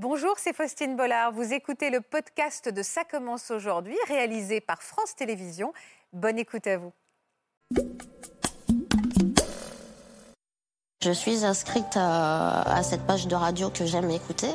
Bonjour, c'est Faustine Bollard. Vous écoutez le podcast de Ça commence aujourd'hui, réalisé par France Télévisions. Bonne écoute à vous. Je suis inscrite à, cette page de radio que j'aime écouter.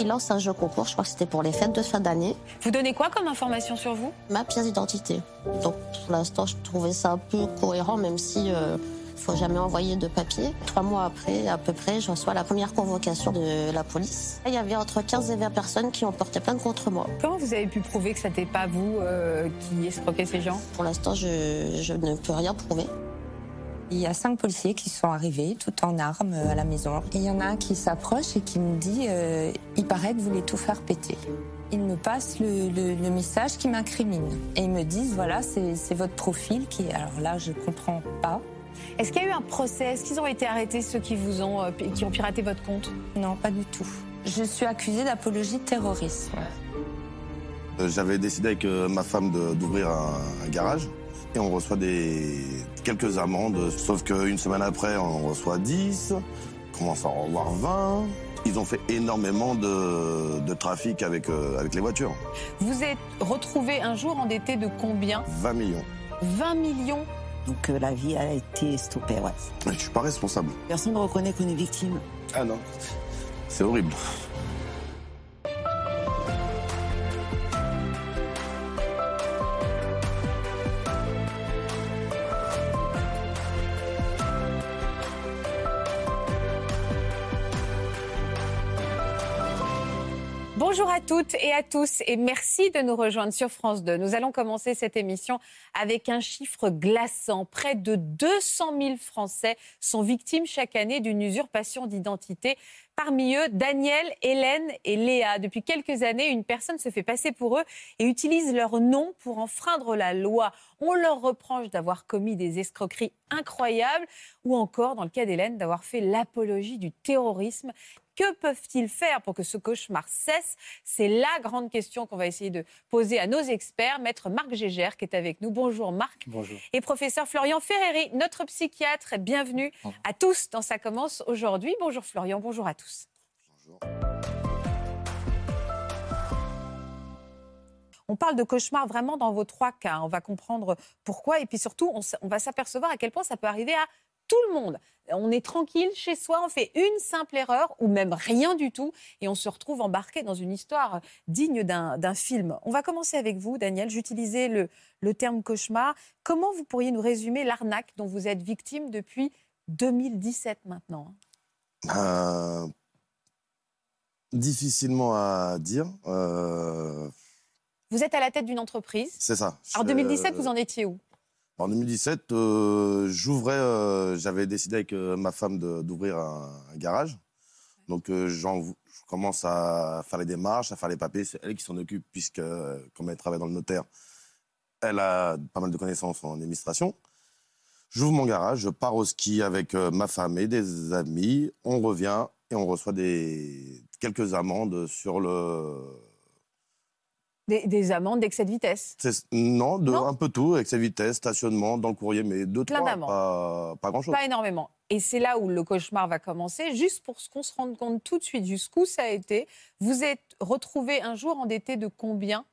Il lance un jeu concours, je crois que c'était pour les fêtes de fin d'année. Vous donnez quoi comme information sur vous? Ma pièce d'identité. Donc pour l'instant, je trouvais ça un peu cohérent, même si euh, faut jamais envoyer de papier. Trois mois après, à peu près, je reçois la première convocation de la police. Il y avait entre 15 et 20 personnes qui ont porté plainte contre moi. Comment vous avez pu prouver que ce n'était pas vous euh, qui escroquez ces gens? Pour l'instant, je, je ne peux rien prouver. Il y a cinq policiers qui sont arrivés, tout en armes, à la maison. Et il y en a un qui s'approche et qui me dit euh, Il paraît que vous voulez tout faire péter. Ils me passent le, message qui m'incrimine. Et ils me disent Voilà, c'est votre profil qui est. Alors là, je comprends pas. Est-ce qu'il y a eu un procès? Est-ce qu'ils ont été arrêtés, ceux qui, vous ont, euh, qui ont piraté votre compte? Non, pas du tout. Je suis accusée d'apologie de terrorisme. Euh, j'avais décidé avec ma femme d'ouvrir un garage et on reçoit des quelques amendes, sauf qu'une semaine après, on reçoit 10, on commence à en revoir 20. Ils ont fait énormément de, trafic avec, euh, avec les voitures. Vous êtes retrouvé un jour endetté de combien? 20 millions. 20 millions Donc euh, la vie a été stoppée, ouais. Je suis pas responsable. Personne ne reconnaît qu'on est victime. Ah non, c'est horrible. Bonjour à toutes et à tous et merci de nous rejoindre sur France 2. Nous allons commencer cette émission avec un chiffre glaçant. Près de 200 000 Français sont victimes chaque année d'une usurpation d'identité. Parmi eux, Daniel, Hélène et Léa. Depuis quelques années, une personne se fait passer pour eux et utilise leur nom pour enfreindre la loi. On leur reproche d'avoir commis des escroqueries incroyables ou encore, dans le cas d'Hélène, d'avoir fait l'apologie du terrorisme. Que peuvent-ils faire pour que ce cauchemar cesse? C'est la grande question qu'on va essayer de poser à nos experts. Maître Marc Gégère qui est avec nous. Bonjour Marc. Bonjour. Et professeur Florian Ferreri, notre psychiatre. Bienvenue à tous dans Ça commence aujourd'hui. Bonjour Florian, bonjour à tous. Bonjour. On parle de cauchemar vraiment dans vos trois cas. On va comprendre pourquoi et puis surtout, on va s'apercevoir à quel point ça peut arriver à tout le monde. On est tranquille chez soi, on fait une simple erreur ou même rien du tout et on se retrouve embarqué dans une histoire digne d'un film. On va commencer avec vous, Daniel. J'utilisais le, le terme cauchemar. Comment vous pourriez nous résumer l'arnaque dont vous êtes victime depuis 2017 maintenant euh, Difficilement à dire. Euh, vous êtes à la tête d'une entreprise. C'est ça. En 2017, vous en étiez où? En 2017, euh, j'ouvrais, euh, j'avais décidé avec euh, ma femme d'ouvrir un, garage. Donc, je commence à faire les démarches, à faire les papiers. C'est elle qui s'en occupe, puisque, comme elle travaille dans le notaire, elle a pas mal de connaissances en administration. J'ouvre mon garage, je pars au ski avec ma femme et des amis. On revient et on reçoit des, quelques amendes sur le, des, amendes d'excès de vitesse Non, de, un peu tout, excès de vitesse, stationnement, dans le courrier, mais deux, Plein trois, pas, pas grand-chose. Pas énormément. Et c'est là où le cauchemar va commencer, juste pour qu'on se rende compte tout de suite jusqu'où ça a été. Vous êtes retrouvé un jour endetté de combien?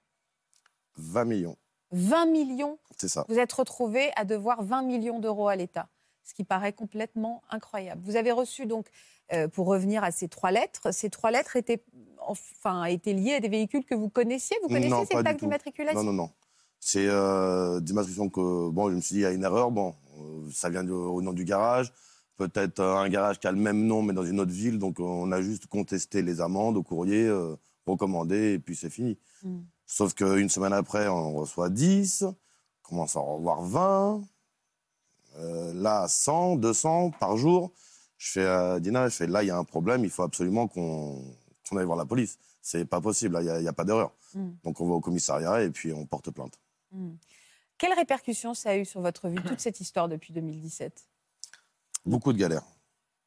20 millions. 20 millions? C'est ça. Vous êtes retrouvé à devoir 20 millions d'euros à l'État, ce qui paraît complètement incroyable. Vous avez reçu donc, euh, pour revenir à ces trois lettres, ces trois lettres étaient enfin, été lié à des véhicules que vous connaissiez Vous connaissez ces plaques d'immatriculation? Non, non, non. C'est euh, d'immatriculation que, bon, je me suis dit, il y a une erreur. Bon, euh, ça vient au nom du garage. Peut-être euh, un garage qui a le même nom, mais dans une autre ville. Donc, on a juste contesté les amendes au courrier, euh, recommandé, et puis c'est fini. Hmm. Sauf qu'une semaine après, on reçoit 10, on commence à en revoir 20. là, 100, 200 par jour. Je fais à Dina, je fais là, il y a un problème, il faut absolument qu'on on aille voir la police. C'est pas possible, il n'y a, pas d'erreur. Hmm. Donc on va au commissariat et puis on porte plainte. Hmm. Quelles répercussions ça a eu sur votre vie, toute cette histoire depuis 2017 Beaucoup de galères.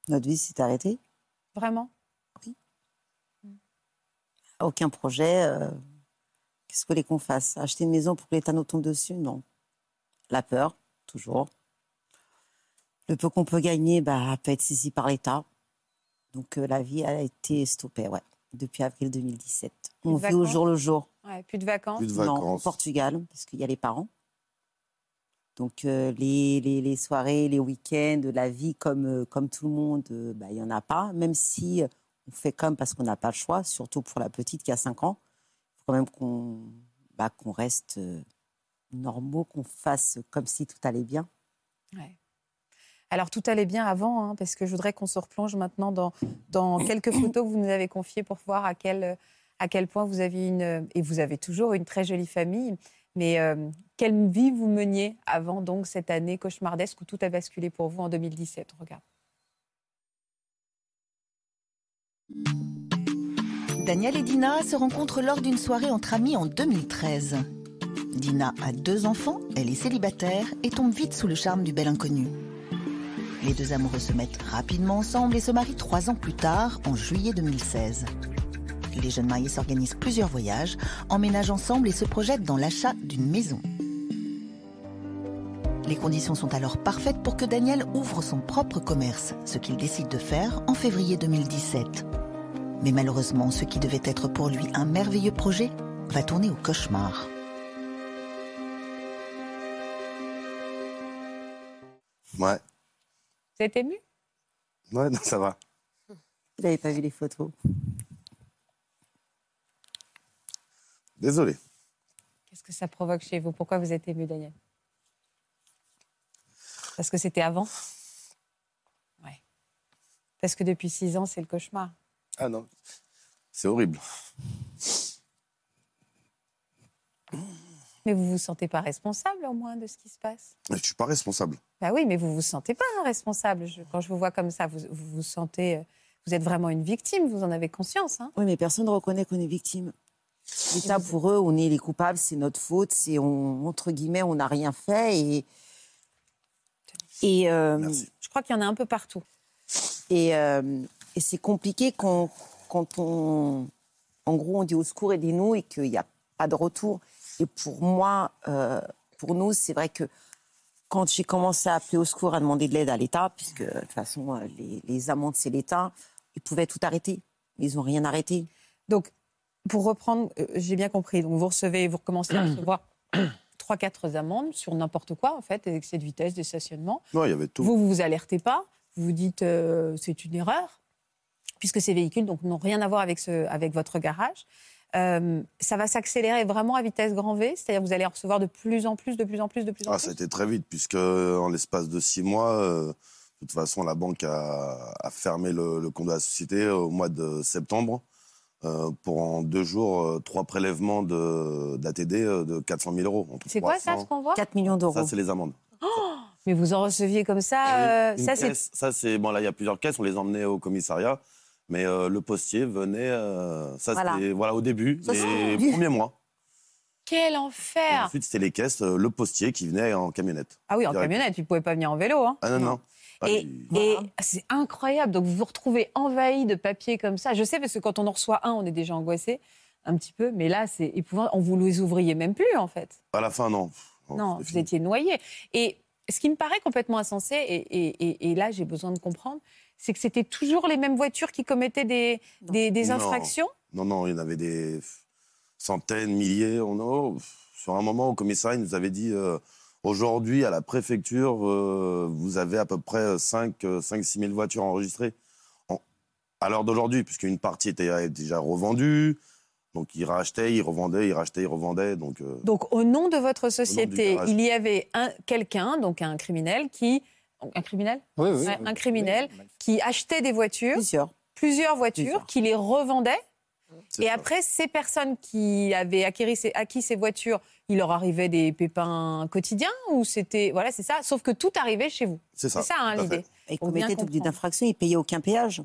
Notre vie s'est arrêtée? Vraiment? Oui. Aucun projet. Euh, qu'est-ce que les qu'on fasse? Acheter une maison pour que l'État nous tombe dessus? Non. La peur, toujours. Le peu qu'on peut gagner bah, peut être saisi par l'État. Donc euh, la vie a été stoppée, ouais. depuis avril 2017. Plus On vit au vacances jour le jour. Ouais, plus de vacances. Plus de Non, au vacances. Portugal, parce qu'il y a les parents. Donc euh, les, les- les soirées, les week-ends, la vie comme, euh, comme tout le monde, bah, il n'y en a pas. Même si on fait comme parce qu'on n'a pas le choix, surtout pour la petite qui a 5 ans. Il faut quand même qu'on bah, qu'on reste euh, normaux, qu'on fasse comme si tout allait bien. Ouais. Alors, tout allait bien avant, hein, parce que je voudrais qu'on se replonge maintenant dans, dans quelques photos que vous nous avez confiées pour voir à quel, à quel point vous aviez une, et vous avez toujours une très jolie famille. Mais euh, quelle vie vous meniez avant donc cette année cauchemardesque où tout a basculé pour vous en 2017 On Regarde. Daniel et Dina se rencontrent lors d'une soirée entre amis en 2013. Dina a deux enfants, elle est célibataire et tombe vite sous le charme du bel inconnu. Les deux amoureux se mettent rapidement ensemble et se marient trois ans plus tard, en juillet 2016. Les jeunes mariés s'organisent plusieurs voyages, emménagent ensemble et se projettent dans l'achat d'une maison. Les conditions sont alors parfaites pour que Daniel ouvre son propre commerce, ce qu'il décide de faire en février 2017. Mais malheureusement, ce qui devait être pour lui un merveilleux projet va tourner au cauchemar. Ouais, Vous êtes ému? Ouais, non, ça va. Vous n'avez pas vu les photos Désolé. Qu'est-ce que ça provoque chez vous? Pourquoi vous êtes ému, Daniel? Parce que c'était avant? Ouais. Parce que depuis six ans, c'est le cauchemar. Ah non, c'est horrible. Mais vous vous sentez pas responsable au moins de ce qui se passe? Je suis pas responsable. Bah oui, mais vous vous sentez pas responsable. Je- quand je vous vois comme ça, vous vous, vous sentez, euh, vous êtes vraiment une victime. Vous en avez conscience. Hein? Oui, mais personne ne reconnaît qu'on est victime. L'État, pour eux, on est les coupables, c'est notre faute, c'est on, entre guillemets, on n'a rien fait et et euh, je crois qu'il y en a un peu partout. et, euh, et c'est compliqué quand, quand on en gros on dit au secours aidez-nous et qu'il n'y a pas de retour. Et pour moi, euh, pour nous, c'est vrai que quand j'ai commencé à appeler au secours, à demander de l'aide à l'État, puisque de toute façon euh, les, les amendes c'est l'État, ils pouvaient tout arrêter. Ils n'ont rien arrêté. Donc, pour reprendre, euh, j'ai bien compris. Donc, vous recevez, vous recommencez à recevoir trois, quatre amendes sur n'importe quoi, en fait, des excès de vitesse, des stationnements. Non, il y avait tout. Vous, vous vous alertez pas. Vous vous dites, euh, c'est une erreur, puisque ces véhicules donc, n'ont rien à voir avec, ce, avec votre garage. Euh, ça va s'accélérer vraiment à vitesse grand V, c'est-à-dire que vous allez en recevoir de plus en plus, de plus en plus, de plus en Ah, plus. ça a été très vite, puisque en l'espace de six mois, euh, de toute façon, la banque a, a fermé le, le compte de la société au mois de septembre euh, pour en deux jours euh, trois prélèvements de- d'ATD euh, de 400 000 euros. C'est quoi ça, 300. ce qu'on voit 4 millions d'euros. Ça, c'est les amendes. Mais vous en receviez comme ça euh, c'est ça, c'est bon. Là, il y a plusieurs caisses. On les emmenait au commissariat, mais euh, le postier venait. euh, ça, Voilà. c'était voilà au début, Ça, les premiers mois. quel Et enfer ensuite, c'était les caisses, euh, le postier qui venait en camionnette. Ah oui, en direct. camionnette, il ne pouvait pas venir en vélo. Hein. Ah non, non. Ah, Et, c'est incroyable. Donc vous vous retrouvez envahi de papiers comme ça. Je sais parce que quand on en reçoit un, on est déjà angoissé un petit peu. Mais là, c'est épouvantable. On vous les ouvriez même plus en fait. À la fin, non. Oh, non, vous fini. étiez noyé. Et ce qui me paraît complètement insensé, et, et- et- et là j'ai besoin de comprendre, c'est que c'était toujours les mêmes voitures qui commettaient des, des, infractions? Non, non, il y en avait des centaines, milliers. On a- sur un moment, au commissariat, il nous avait dit euh, aujourd'hui, à la préfecture, euh, vous avez à peu près 5-6 000 voitures enregistrées. En- à l'heure d'aujourd'hui, puisqu'une partie était déjà revendue. Donc, ils rachetaient, ils revendaient, ils rachetaient, ils revendaient. Donc, euh, Donc au nom de votre société, il y avait un, quelqu'un, donc un criminel, qui... Un criminel Oui, oui, un criminel. Oui, qui achetait des voitures, Plusieurs. plusieurs voitures, Plusieurs. qui les revendait. Et ça. après, ces personnes qui avaient acquis ces, acquis ces voitures, il leur arrivait des pépins quotidiens ou c'était voilà, c'est ça. Sauf que tout arrivait chez vous. c'est ça. C'est ça hein, l'idée. bien commettaient tout d'infraction, ils payaient aucun péage.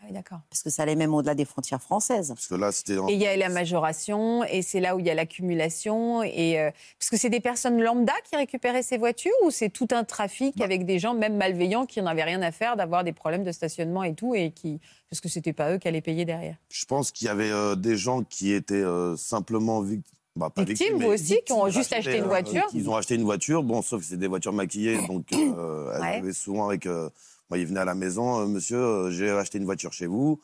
Ah oui, d'accord. Parce que ça allait même au-delà des frontières françaises. Parce que là, c'était. en- Et il y a la majoration, et c'est là où il y a l'accumulation. Et euh, parce que c'est des personnes lambda qui récupéraient ces voitures, ou c'est tout un trafic Bah. avec des gens même malveillants qui n'en avaient rien à faire d'avoir des problèmes de stationnement et tout, et qui parce que c'était pas eux qui allaient payer derrière? Je pense qu'il y avait euh, des gens qui étaient euh, simplement bah, pas Victimes, victimes, vous aussi, qui ont juste acheté une euh, voiture. Ils ont acheté une voiture, bon, sauf que c'est des voitures maquillées, donc euh, elles Ouais. avaient souvent avec. Moi, ils venaient à la maison, euh, monsieur, euh, j'ai acheté une voiture chez vous.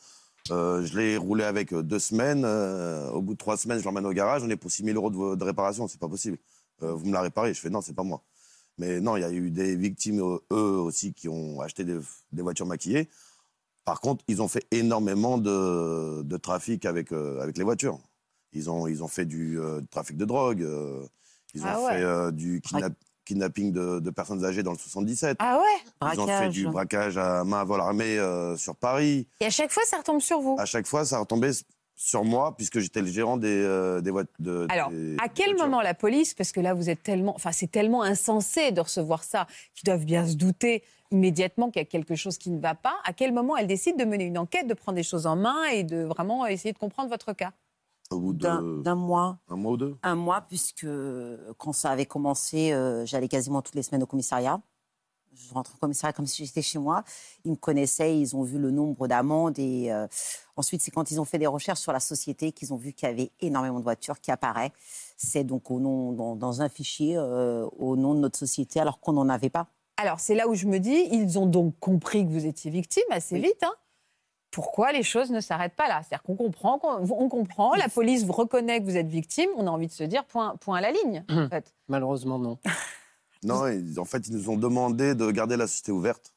Euh, je l'ai roulé avec deux semaines. euh, au bout de trois semaines, je l'emmène au garage. On est pour 6 000 euros de, de réparation. C'est pas possible. Euh, vous me la réparez. Je fais non, c'est pas moi. Mais non, il y a eu des victimes, eux aussi, qui ont acheté des, des voitures maquillées. Par contre, ils ont fait énormément de, de trafic avec, avec les voitures. Ils ont, ils ont fait du trafic de drogue. ils ont Ah ouais. fait du kidnap- kidnapping de, de personnes âgées dans le 77. Ah ouais? Ils ont fait du braquage à main à vol armé euh, sur Paris. Et à chaque fois, ça retombe sur vous? À chaque fois, ça retombait sur moi, puisque j'étais le gérant des, euh, des voitures. De, Alors, des à quel moment la police, parce que là vous êtes tellement, enfin c'est tellement insensé de recevoir ça, qu'ils doivent bien se douter immédiatement qu'il y a quelque chose qui ne va pas. À quel moment elle décide de mener une enquête, de prendre des choses en main et de vraiment essayer de comprendre votre cas? Au bout D'un de d'un mois. un mois ou deux. Un mois, puisque quand ça avait commencé, euh, j'allais quasiment toutes les semaines au commissariat. Je rentre au commissariat comme si j'étais chez moi. Ils me connaissaient, ils ont vu le nombre d'amendes. Et euh, ensuite, c'est quand ils ont fait des recherches sur la société qu'ils ont vu qu'il y avait énormément de voitures qui apparaissent. C'est donc au nom, dans, dans un fichier euh, au nom de notre société, alors qu'on n'en avait pas. Alors c'est là où je me dis, ils ont donc compris que vous étiez victime assez Oui. vite. hein. Pourquoi les choses ne s'arrêtent pas là C'est-à-dire qu'on comprend, qu'on on comprend, la police vous reconnaît que vous êtes victime, on a envie de se dire point, point à la ligne. En fait. Malheureusement, non. Non, ils- en fait, ils nous ont demandé de garder la société ouverte,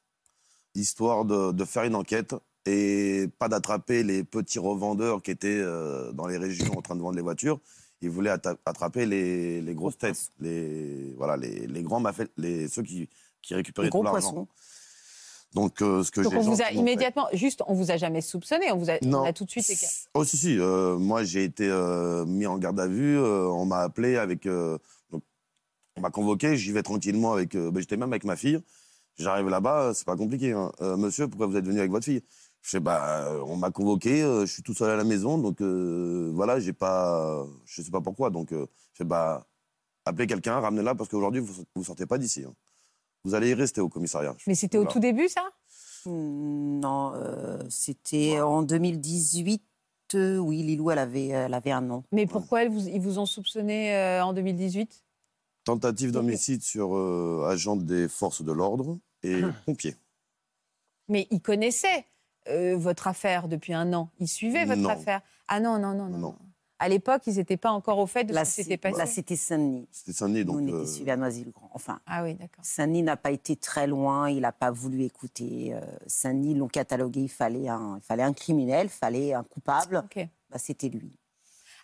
histoire de, de faire une enquête et pas d'attraper les petits revendeurs qui étaient euh, dans les régions en train de vendre les voitures. Ils voulaient atta- attraper les, les grosses Gros têtes, les, voilà, les, les grands mafias, les, ceux qui, qui récupéraient Les tout gros l'argent. Donc, euh, ce que Donc on vous a fait- immédiatement, juste, on vous a jamais soupçonné, on vous a, on Non. a tout de suite. Oh si si, euh, moi j'ai été euh, mis en garde à vue, on m'a appelé avec, donc, on m'a convoqué, j'y vais tranquillement avec, ben, j'étais même avec ma fille. J'arrive là-bas, c'est pas compliqué. hein. Monsieur, pourquoi vous êtes venu avec votre fille? Je sais bah on m'a convoqué, je suis tout seul à la maison, donc voilà, j'ai pas, je sais pas pourquoi, donc je fais bah appelez quelqu'un, ramenez-la parce qu'aujourd'hui vous vous sortez pas d'ici. hein. Vous allez y rester au commissariat. Mais c'était au tout début, ça? Hmm, Non, euh, c'était en 2018. euh, oui, Lilou, elle avait, elle avait un an. Mais pourquoi ils vous, ils vous ont soupçonné euh, en 2018 Tentative d'homicide sur euh, agent des forces de l'ordre et pompier. Mais ils connaissaient euh, votre affaire depuis un an. Ils suivaient votre Non. affaire. Ah non, non, non, non. Non. À l'époque, ils n'étaient pas encore au fait de Là, ce qui s'était passé. là, c'était Saint-Denis. C'était Saint-Denis, Nous, donc. on était euh, suivis à Noisy-le-Grand. Enfin, Ah oui, d'accord. Saint-Denis n'a pas été très loin, il n'a pas voulu écouter. Euh, Saint-Denis l'ont catalogué, il fallait, un, il fallait un criminel, il fallait un coupable. Ok. Bah, c'était lui.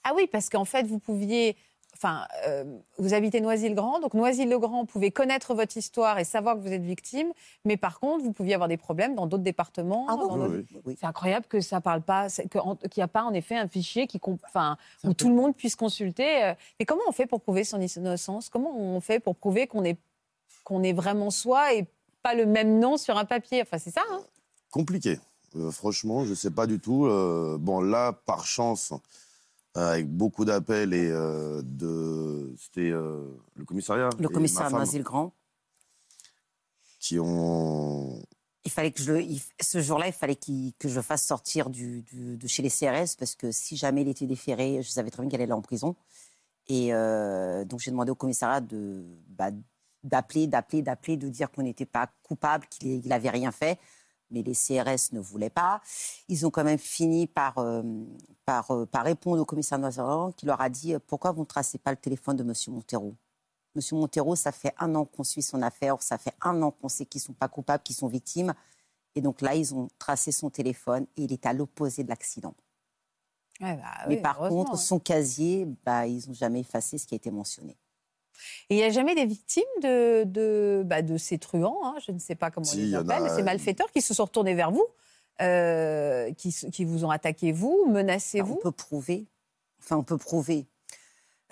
Ah oui, parce qu'en fait, vous pouviez. Enfin, euh, vous habitez Noisy-le-Grand, donc Noisy-le-Grand pouvait connaître votre histoire et savoir que vous êtes victime, mais par contre, vous pouviez avoir des problèmes dans d'autres départements. Ah oui, oui. oui. C'est incroyable que ça parle pas, qu'il n'y a pas en effet un fichier qui, enfin, où tout le monde puisse consulter. euh, Mais comment on fait pour prouver son innocence? Comment on fait pour prouver qu'on est, qu'on est vraiment soi et pas le même nom sur un papier? Enfin, c'est ça. hein compliqué. Euh, franchement, je ne sais pas du tout. Euh, bon, là, par chance, avec beaucoup d'appels et euh, de. C'était euh, le commissariat. Le et commissaire ma femme Noisy-le-Grand. Qui ont. Il fallait que je il- ce jour-là, il fallait qu'il- que je le fasse sortir du, du- de chez les CRS parce que si jamais il était déféré, je savais très bien qu'elle allait en prison. Et euh, donc j'ai demandé au commissariat de bah, d'appeler, d'appeler, d'appeler, de dire qu'on n'était pas coupable, qu'il n'avait rien fait. Mais les CRS ne voulaient pas. Ils ont quand même fini par, euh, par, euh, par répondre au commissaire Noisy-le-Grand qui leur a dit euh, pourquoi vous ne tracez pas le téléphone de Monsieur Montero? Monsieur Montero, ça fait un an qu'on suit son affaire, ça fait un an qu'on sait qu'ils ne sont pas coupables, qu'ils sont victimes. Et donc là, ils ont tracé son téléphone et il est à l'opposé de l'accident. Ouais, bah Mais par contre, hein. son casier, bah, ils n'ont jamais effacé ce qui a été mentionné. Et il n'y a jamais des victimes de, de, bah, de ces truands, hein, je ne sais pas comment Si, on les appelle, a- ces malfaiteurs qui se sont retournés vers vous, euh, qui, qui vous ont attaqué vous, menacé Bah, on vous? peut prouver. Enfin, on peut prouver.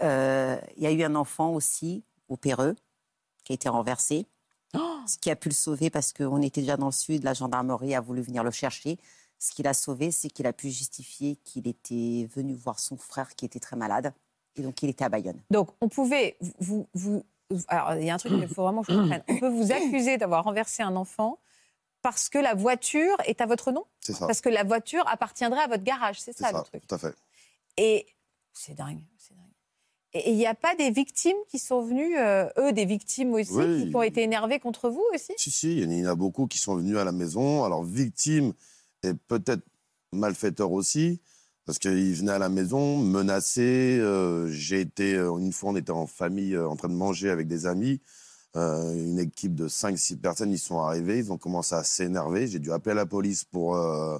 Euh, Il y a eu un enfant aussi, au Péreux, qui a été renversé. Oh Ce qui a pu le sauver parce qu'on était déjà dans le sud, la gendarmerie a voulu venir le chercher. Ce qui l'a sauvé, c'est qu'il a pu justifier qu'il était venu voir son frère qui était très malade. Et donc, il était à Bayonne. Donc, on pouvait vous, Alors, il y a un truc qu'il faut vraiment que je comprenne. On peut vous accuser d'avoir renversé un enfant parce que la voiture est à votre nom? C'est ça. Parce que la voiture appartiendrait à votre garage, c'est C'est ça, ça, le truc. tout à fait. Et c'est dingue, c'est dingue. Et il n'y a pas des victimes qui sont venues, euh, eux, des victimes aussi, Oui. qui ont été énervées contre vous aussi? Si, si, il y en a beaucoup qui sont venus à la maison. Alors, victimes, et peut-être malfaiteurs aussi, parce qu'ils venaient à la maison menacés. Euh, J'ai été, euh, une fois, on était en famille euh, en train de manger avec des amis. Euh, une équipe de 5-6 personnes, ils sont arrivés, ils ont commencé à s'énerver. J'ai dû appeler la police pour, euh,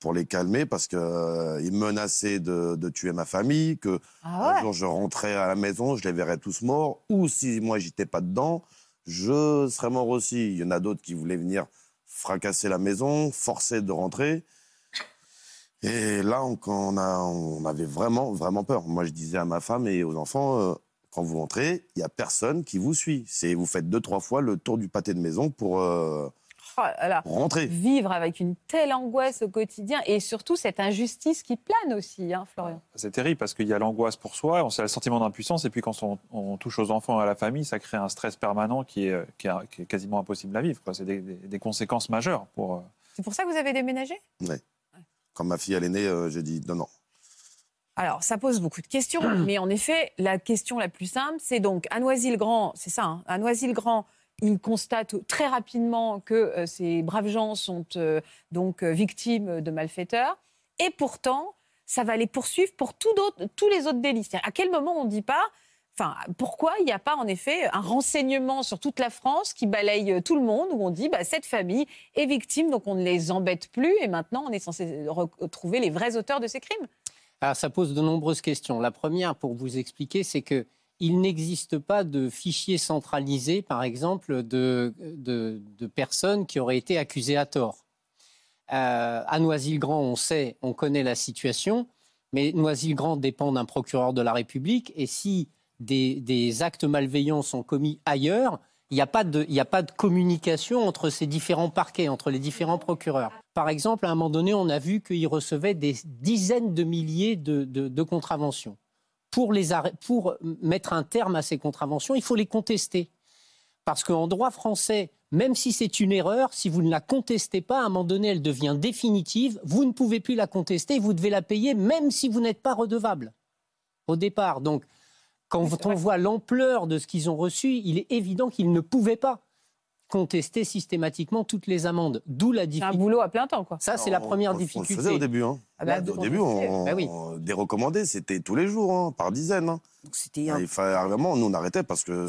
pour les calmer parce qu'ils ils menaçaient de, de tuer ma famille, que Ah un jour je rentrais à la maison, je les verrais tous morts, ou si moi j'étais pas dedans, je serais mort aussi. Il y en a d'autres qui voulaient venir fracasser la maison, forcer de rentrer. Et là, on, on a, on avait vraiment, vraiment peur. Moi, je disais à ma femme et aux enfants, euh, quand vous rentrez, il y a personne qui vous suit. C'est vous faites deux, trois fois le tour du pâté de maison pour euh, Oh là rentrer. Vivre avec une telle angoisse au quotidien et surtout cette injustice qui plane aussi, hein, Florian. C'est terrible parce qu'il y a l'angoisse pour soi, on a le sentiment d'impuissance, et puis quand on, on touche aux enfants et à la famille, ça crée un stress permanent qui est, qui est, qui est quasiment impossible à vivre. C'est des, des- des conséquences majeures pour. euh, C'est pour ça que vous avez déménagé? Quand ma fille elle est née, euh, j'ai dit non, non. Alors, ça pose beaucoup de questions, mais en effet, la question la plus simple, c'est donc à Noisy-le-Grand, c'est ça, hein, à Noisy-le-Grand, il constate très rapidement que euh, ces braves gens sont euh, donc victimes de malfaiteurs, et pourtant, ça va les poursuivre pour tous les autres délits. À quel moment on ne dit pas, enfin, pourquoi il n'y a pas en effet un renseignement sur toute la France qui balaye euh, tout le monde, où on dit, bah, cette famille est victime, donc on ne les embête plus, et maintenant on est censé retrouver les vrais auteurs de ces crimes? Alors, ça pose de nombreuses questions. La première, pour vous expliquer, c'est que il n'existe pas de fichier centralisé, par exemple, de personnes qui auraient été accusées à tort. Euh, à Noisy-le-Grand, on sait, on connaît la situation, mais Noisy-le-Grand dépend d'un procureur de la République, et si des, actes malveillants sont commis ailleurs, il n'y a, pas de- communication entre ces différents parquets, entre les différents procureurs. Par exemple, à un moment donné, on a vu qu'ils recevaient des dizaines de milliers de, contraventions. Pour, pour mettre un terme à ces contraventions, il faut les contester. Parce qu'en droit français, même si c'est une erreur, si vous ne la contestez pas, à un moment donné, elle devient définitive. Vous ne pouvez plus la contester, vous devez la payer, même si vous n'êtes pas redevable au départ. Donc, quand on voit l'ampleur de ce qu'ils ont reçu, il est évident qu'ils ne pouvaient pas contester systématiquement toutes les amendes. D'où la C'est un difficulté. boulot à plein temps, quoi. Ça, c'est la On- première on- On le difficulté. faisait au début. Hein. Ah bah, au début, on, Bah oui. on- des recommandés, c'était tous les jours, hein, par dizaines. hein. Donc c'était un Il fallait vraiment, nous on arrêtait parce que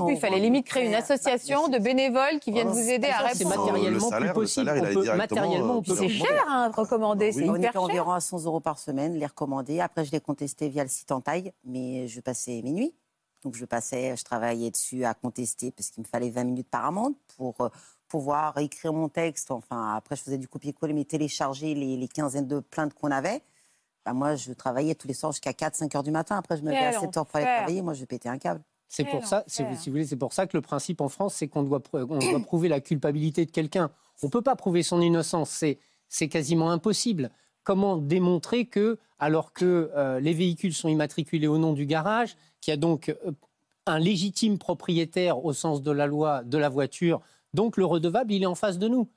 Oui, il fallait limite créer une association de bénévoles qui viennent Voilà. vous aider à Ça, c'est répondre. matériellement Le salaire, plus le possible. salaire, On peut- matériellement, on euh, C'est cher, hein, recommander, Ah c'est oui. On hyper était cher. environ à 100 euros par semaine, les recommander. Après, je les contestais via le site en taille, mais je passais minuit. Donc, je passais, je travaillais dessus à contester parce qu'il me fallait 20 minutes par amende pour euh, pouvoir écrire mon texte. Enfin, après, je faisais du copier-coller, mais télécharger les, les quinzaines de plaintes qu'on avait. Bah, moi, je travaillais tous les soirs jusqu'à 4-5 heures du matin. Après, je me levais à Quel 7 heures pour aller travailler. Moi, je pétais un câble. C'est pour ça, si vous voulez, c'est pour ça que le principe en France, c'est qu'on doit, pr- on doit prouver la culpabilité de quelqu'un. On peut pas prouver son innocence, c'est, c'est quasiment impossible. Comment démontrer que, alors que euh, les véhicules sont immatriculés au nom du garage, qu'il y a donc euh, un légitime propriétaire au sens de la loi de la voiture, donc le redevable, il est en face de nous.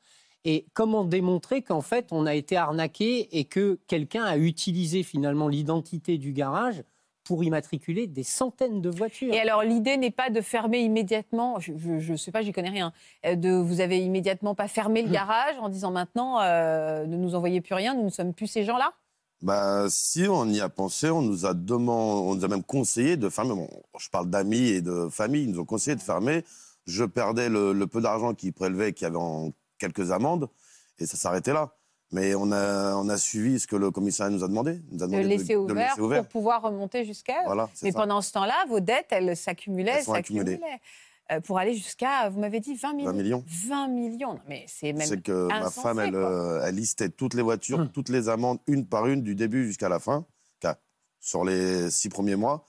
Et comment démontrer qu'en fait, on a été arnaqué et que quelqu'un a utilisé finalement l'identité du garage pour immatriculer des centaines de voitures? Et alors, l'idée n'est pas de fermer immédiatement, je ne sais pas, j'y connais rien, euh, de vous avez immédiatement pas fermé le Mmh. garage en disant maintenant euh, ne nous envoyez plus rien, nous ne sommes plus ces gens-là? Bah, si on y a pensé, on nous a demandé, on nous a même conseillé de fermer. Bon, je parle d'amis et de famille, ils nous ont conseillé de fermer. Je perdais le, le peu d'argent qu'ils prélevaient, qu'il y avait en quelques amendes, et ça s'arrêtait là. Mais on a, on a suivi ce que le commissariat nous a demandé. Nous a de demandé laisser, de ouvert le laisser ouvert. pour pouvoir remonter jusqu'à. Voilà, Mais ça. pendant ce temps-là, vos dettes, elles s'accumulaient, s'accumulaient. Euh, pour aller jusqu'à, vous m'avez dit 20 millions. 20 millions. 20 millions. Non, mais c'est même C'est que ma femme, elle, euh, elle listait toutes les voitures, Hum. toutes les amendes, une par une, du début jusqu'à la fin. Car Sur les six premiers mois,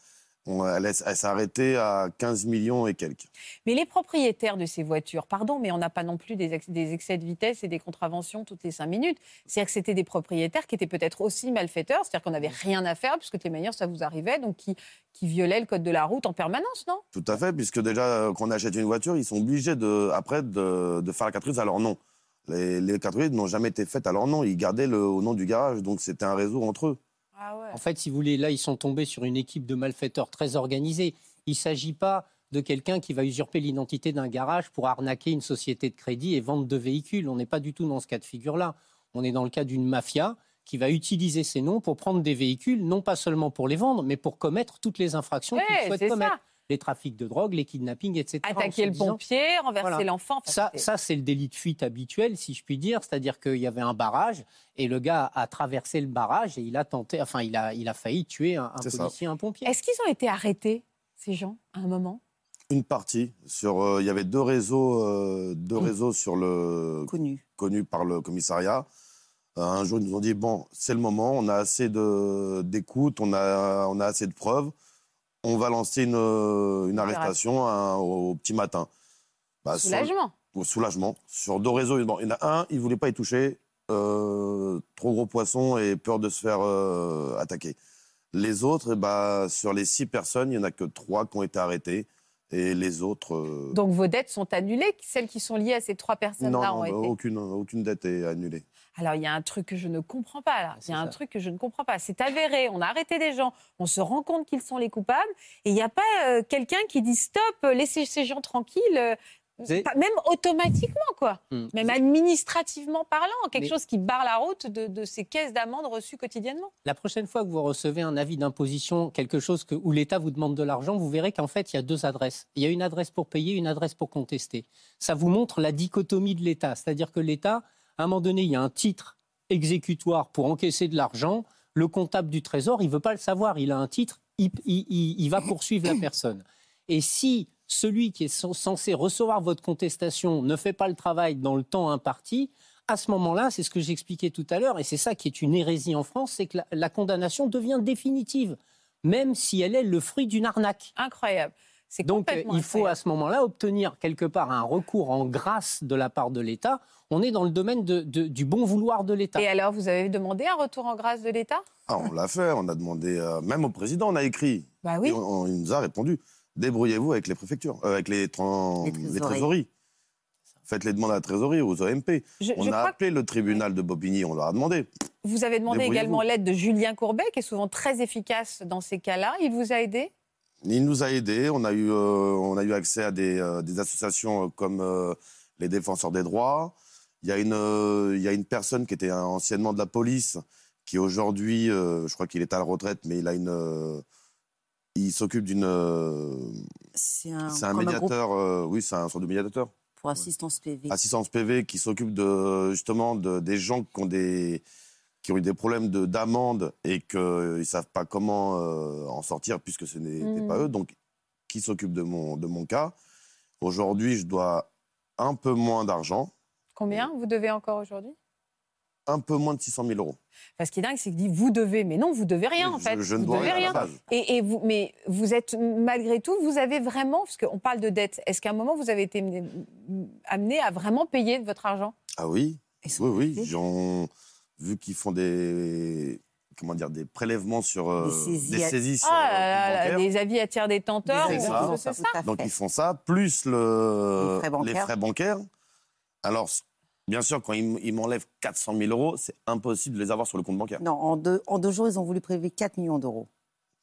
on- elle, elle s'est arrêtée à 15 millions et quelques. Mais les propriétaires de ces voitures, pardon, mais on n'a pas non plus des, ex- des excès de vitesse et des contraventions toutes les cinq minutes. C'est-à-dire que c'était des propriétaires qui étaient peut-être aussi malfaiteurs, c'est-à-dire qu'on n'avait rien à faire, puisque de toute manière, ça vous arrivait, donc qui, qui violaient le code de la route en permanence, non? Tout à fait, puisque déjà, euh, quand on achète une voiture, ils sont obligés de, après de, de faire la cartouche à leur nom. Les, les cartouches n'ont jamais été faites à leur nom, ils gardaient le, au nom du garage, donc c'était un réseau entre eux. Ah ouais. En fait, si vous voulez, là, ils sont tombés sur une équipe de malfaiteurs très organisée. Il ne s'agit pas de quelqu'un qui va usurper l'identité d'un garage pour arnaquer une société de crédit et vendre de véhicules. On n'est pas du tout dans ce cas de figure-là. On est dans le cas d'une mafia qui va utiliser ces noms pour prendre des véhicules, non pas seulement pour les vendre, mais pour commettre toutes les infractions Ouais, qu'ils souhaitent c'est commettre. ça. Les trafics de drogue, les kidnappings, etc. Attaquer le disant- pompier, renverser l'enfant. Ça, ça c'est le délit de fuite habituel, si je puis dire. C'est-à-dire qu'il y avait un barrage et le gars a traversé le barrage et il a tenté, enfin, il a, il a failli tuer un, un C'est ça. policier, un pompier. Est-ce qu'ils ont été arrêtés, ces gens, à un moment? Une partie. Sur, euh, il y avait deux réseaux, euh, deux Mmh. réseaux sur le, Connu. connus par le commissariat. Euh, un jour, ils nous ont dit bon, c'est le moment, on a assez de- d'écoute, on a, on a assez de preuves, on va lancer une, euh, une arrestation au, petit matin. Bah, Soulagement. soulagement. Sur deux réseaux, il y en a un, il ne voulait pas y toucher, euh, trop gros poisson et peur de se faire euh, attaquer. Les autres, eh ben, sur les six personnes, il n'y en a que trois qui ont été arrêtés. Et les autres. euh, Donc vos dettes sont annulées, celles qui sont liées à ces trois non, personnes-là non, ont bah, été. aucune, aucune dette est annulée. Alors, il y a un truc que je ne comprends pas là. Il y a un ça. truc que je ne comprends pas. C'est avéré, on a arrêté des gens, on se rend compte qu'ils sont les coupables, et il n'y a pas euh, quelqu'un qui dit stop, euh, laissez ces gens tranquilles, euh, Vous avez- pas- même automatiquement, quoi. Hmm. Même administrativement parlant, quelque Mais- chose qui barre la route de, de ces caisses d'amende reçues quotidiennement. La prochaine fois que vous recevez un avis d'imposition, quelque chose que, où l'État vous demande de l'argent, vous verrez qu'en fait, il y a deux adresses. Il y a une adresse pour payer, une adresse pour contester. Ça vous montre la dichotomie de l'État. C'est-à-dire que l'État, à un moment donné, il y a un titre exécutoire pour encaisser de l'argent. Le comptable du Trésor, il ne veut pas le savoir. Il a un titre, il, va poursuivre la personne. Et si celui qui est cen- censé recevoir votre contestation ne fait pas le travail dans le temps imparti, à ce moment-là, c'est ce que j'expliquais tout à l'heure, et c'est ça qui est une hérésie en France, c'est que la condamnation devient définitive, même si elle est le fruit d'une arnaque. Incroyable. Donc euh, il faut à ce moment-là obtenir quelque part un recours en grâce de la part de l'État. On est dans le domaine de- de- du bon vouloir de l'État. Et alors, vous avez demandé un retour en grâce de l'État? Ah, on l'a fait, on a demandé, euh, même au président, on a écrit. Bah Et oui. on- on- il nous a répondu débrouillez-vous avec les préfectures, euh, avec les, tran- Les les trésoreries. Faites les demandes à la trésorerie, aux OMP. Je, On je a crois que appelé le tribunal de Bobigny, on leur a demandé. vous avez demandé également l'aide de Julien Courbet, qui est souvent très efficace dans ces cas-là. Il vous a aidé? Il nous a aidés, on a eu, euh, on a eu accès à des, euh, des associations euh, comme les défenseurs des droits. Il y, a une, il y a une personne qui était anciennement de la police, qui aujourd'hui, je crois qu'il est à la retraite, mais il a une... il s'occupe d'une... C'est un, médiateur, euh, oui, c'est un sorte de médiateur. pour assistance PV. assistance PV qui s'occupe de justement de, des gens qui ont des qui ont eu des problèmes de d'amende et qu'ils ne savent pas comment euh, en sortir puisque ce n'était Mhm. pas eux donc qui s'occupe de mon de mon cas? Aujourd'hui je dois un peu moins d'argent Combien vous devez encore aujourd'hui? Un peu moins de 600 000 euros Parce qu'il est dingue, c'est qu'il dit vous devez, mais non, vous devez rien en je, fait. je ne vous dois devez rien à la rien. base. Et, et vous, mais vous êtes malgré tout, vous avez vraiment, parce qu'on parle de dette, est-ce qu'à un moment vous avez été mené- amené à vraiment payer de votre argent? Ah oui oui oui vu qu'ils font des comment dire des prélèvements sur euh, Des saisies des à- saisies sur Ah euh, là là compte là, bancaire. des avis à tiers détenteurs, Des ça. ça à Donc ils font ça, plus le, Les frais bancaires. frais bancaires. Alors, bien sûr, quand ils, m'enlèvent 400 000 euros, c'est impossible de les avoir sur le compte bancaire. Non, en deux, en deux jours, ils ont voulu prélever 4 millions d'euros.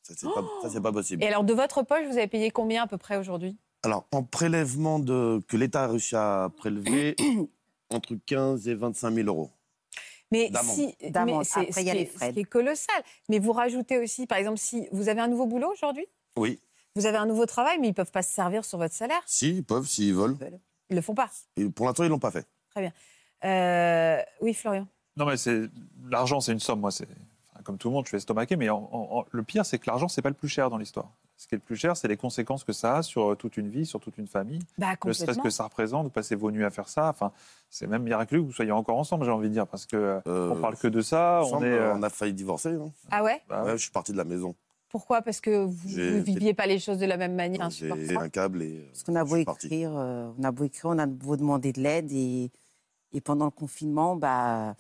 Ça, c'est pas, ça, possible. Et alors de votre poche, vous avez payé combien à peu près aujourd'hui? Alors, en prélèvement de, que l'État a réussi à prélever, entre 15 et 25 000 euros. Mais si, D'amende. mais c'est- Après, ce il y a les frais. Ce qui est colossal. Mais vous rajoutez aussi, par exemple, si vous avez un nouveau boulot aujourd'hui, Oui, vous avez un nouveau travail, mais ils peuvent pas se servir sur votre salaire? si, ils peuvent, s'ils veulent. Ils le font pas? Et pour l'instant, ils l'ont pas fait. Euh, oui, Florian. Non, mais c'est l'argent, c'est une somme. Moi, c'est enfin, comme tout le monde, je suis estomaqué. Mais en- en- en- le pire, c'est que l'argent, c'est pas le plus cher dans l'histoire. Ce qui est le plus cher, c'est les conséquences que ça a sur euh, toute une vie, sur toute une famille. Bah, Le stress que ça représente, vous passez vos nuits à faire ça. Enfin, c'est même miraculeux que vous soyez encore ensemble, j'ai envie de dire, parce que euh, Euh, on parle que de ça. On est. euh, on a failli divorcer. hein. Ah ouais? Bah, Ouais, je suis parti de la maison. Pourquoi? Parce que vous ne viviez pas les choses de la même manière. J'ai un câble et. Parce qu'on a beau écrire, euh, on a beau écrire, on a beau demander de l'aide et, et pendant le confinement, bah,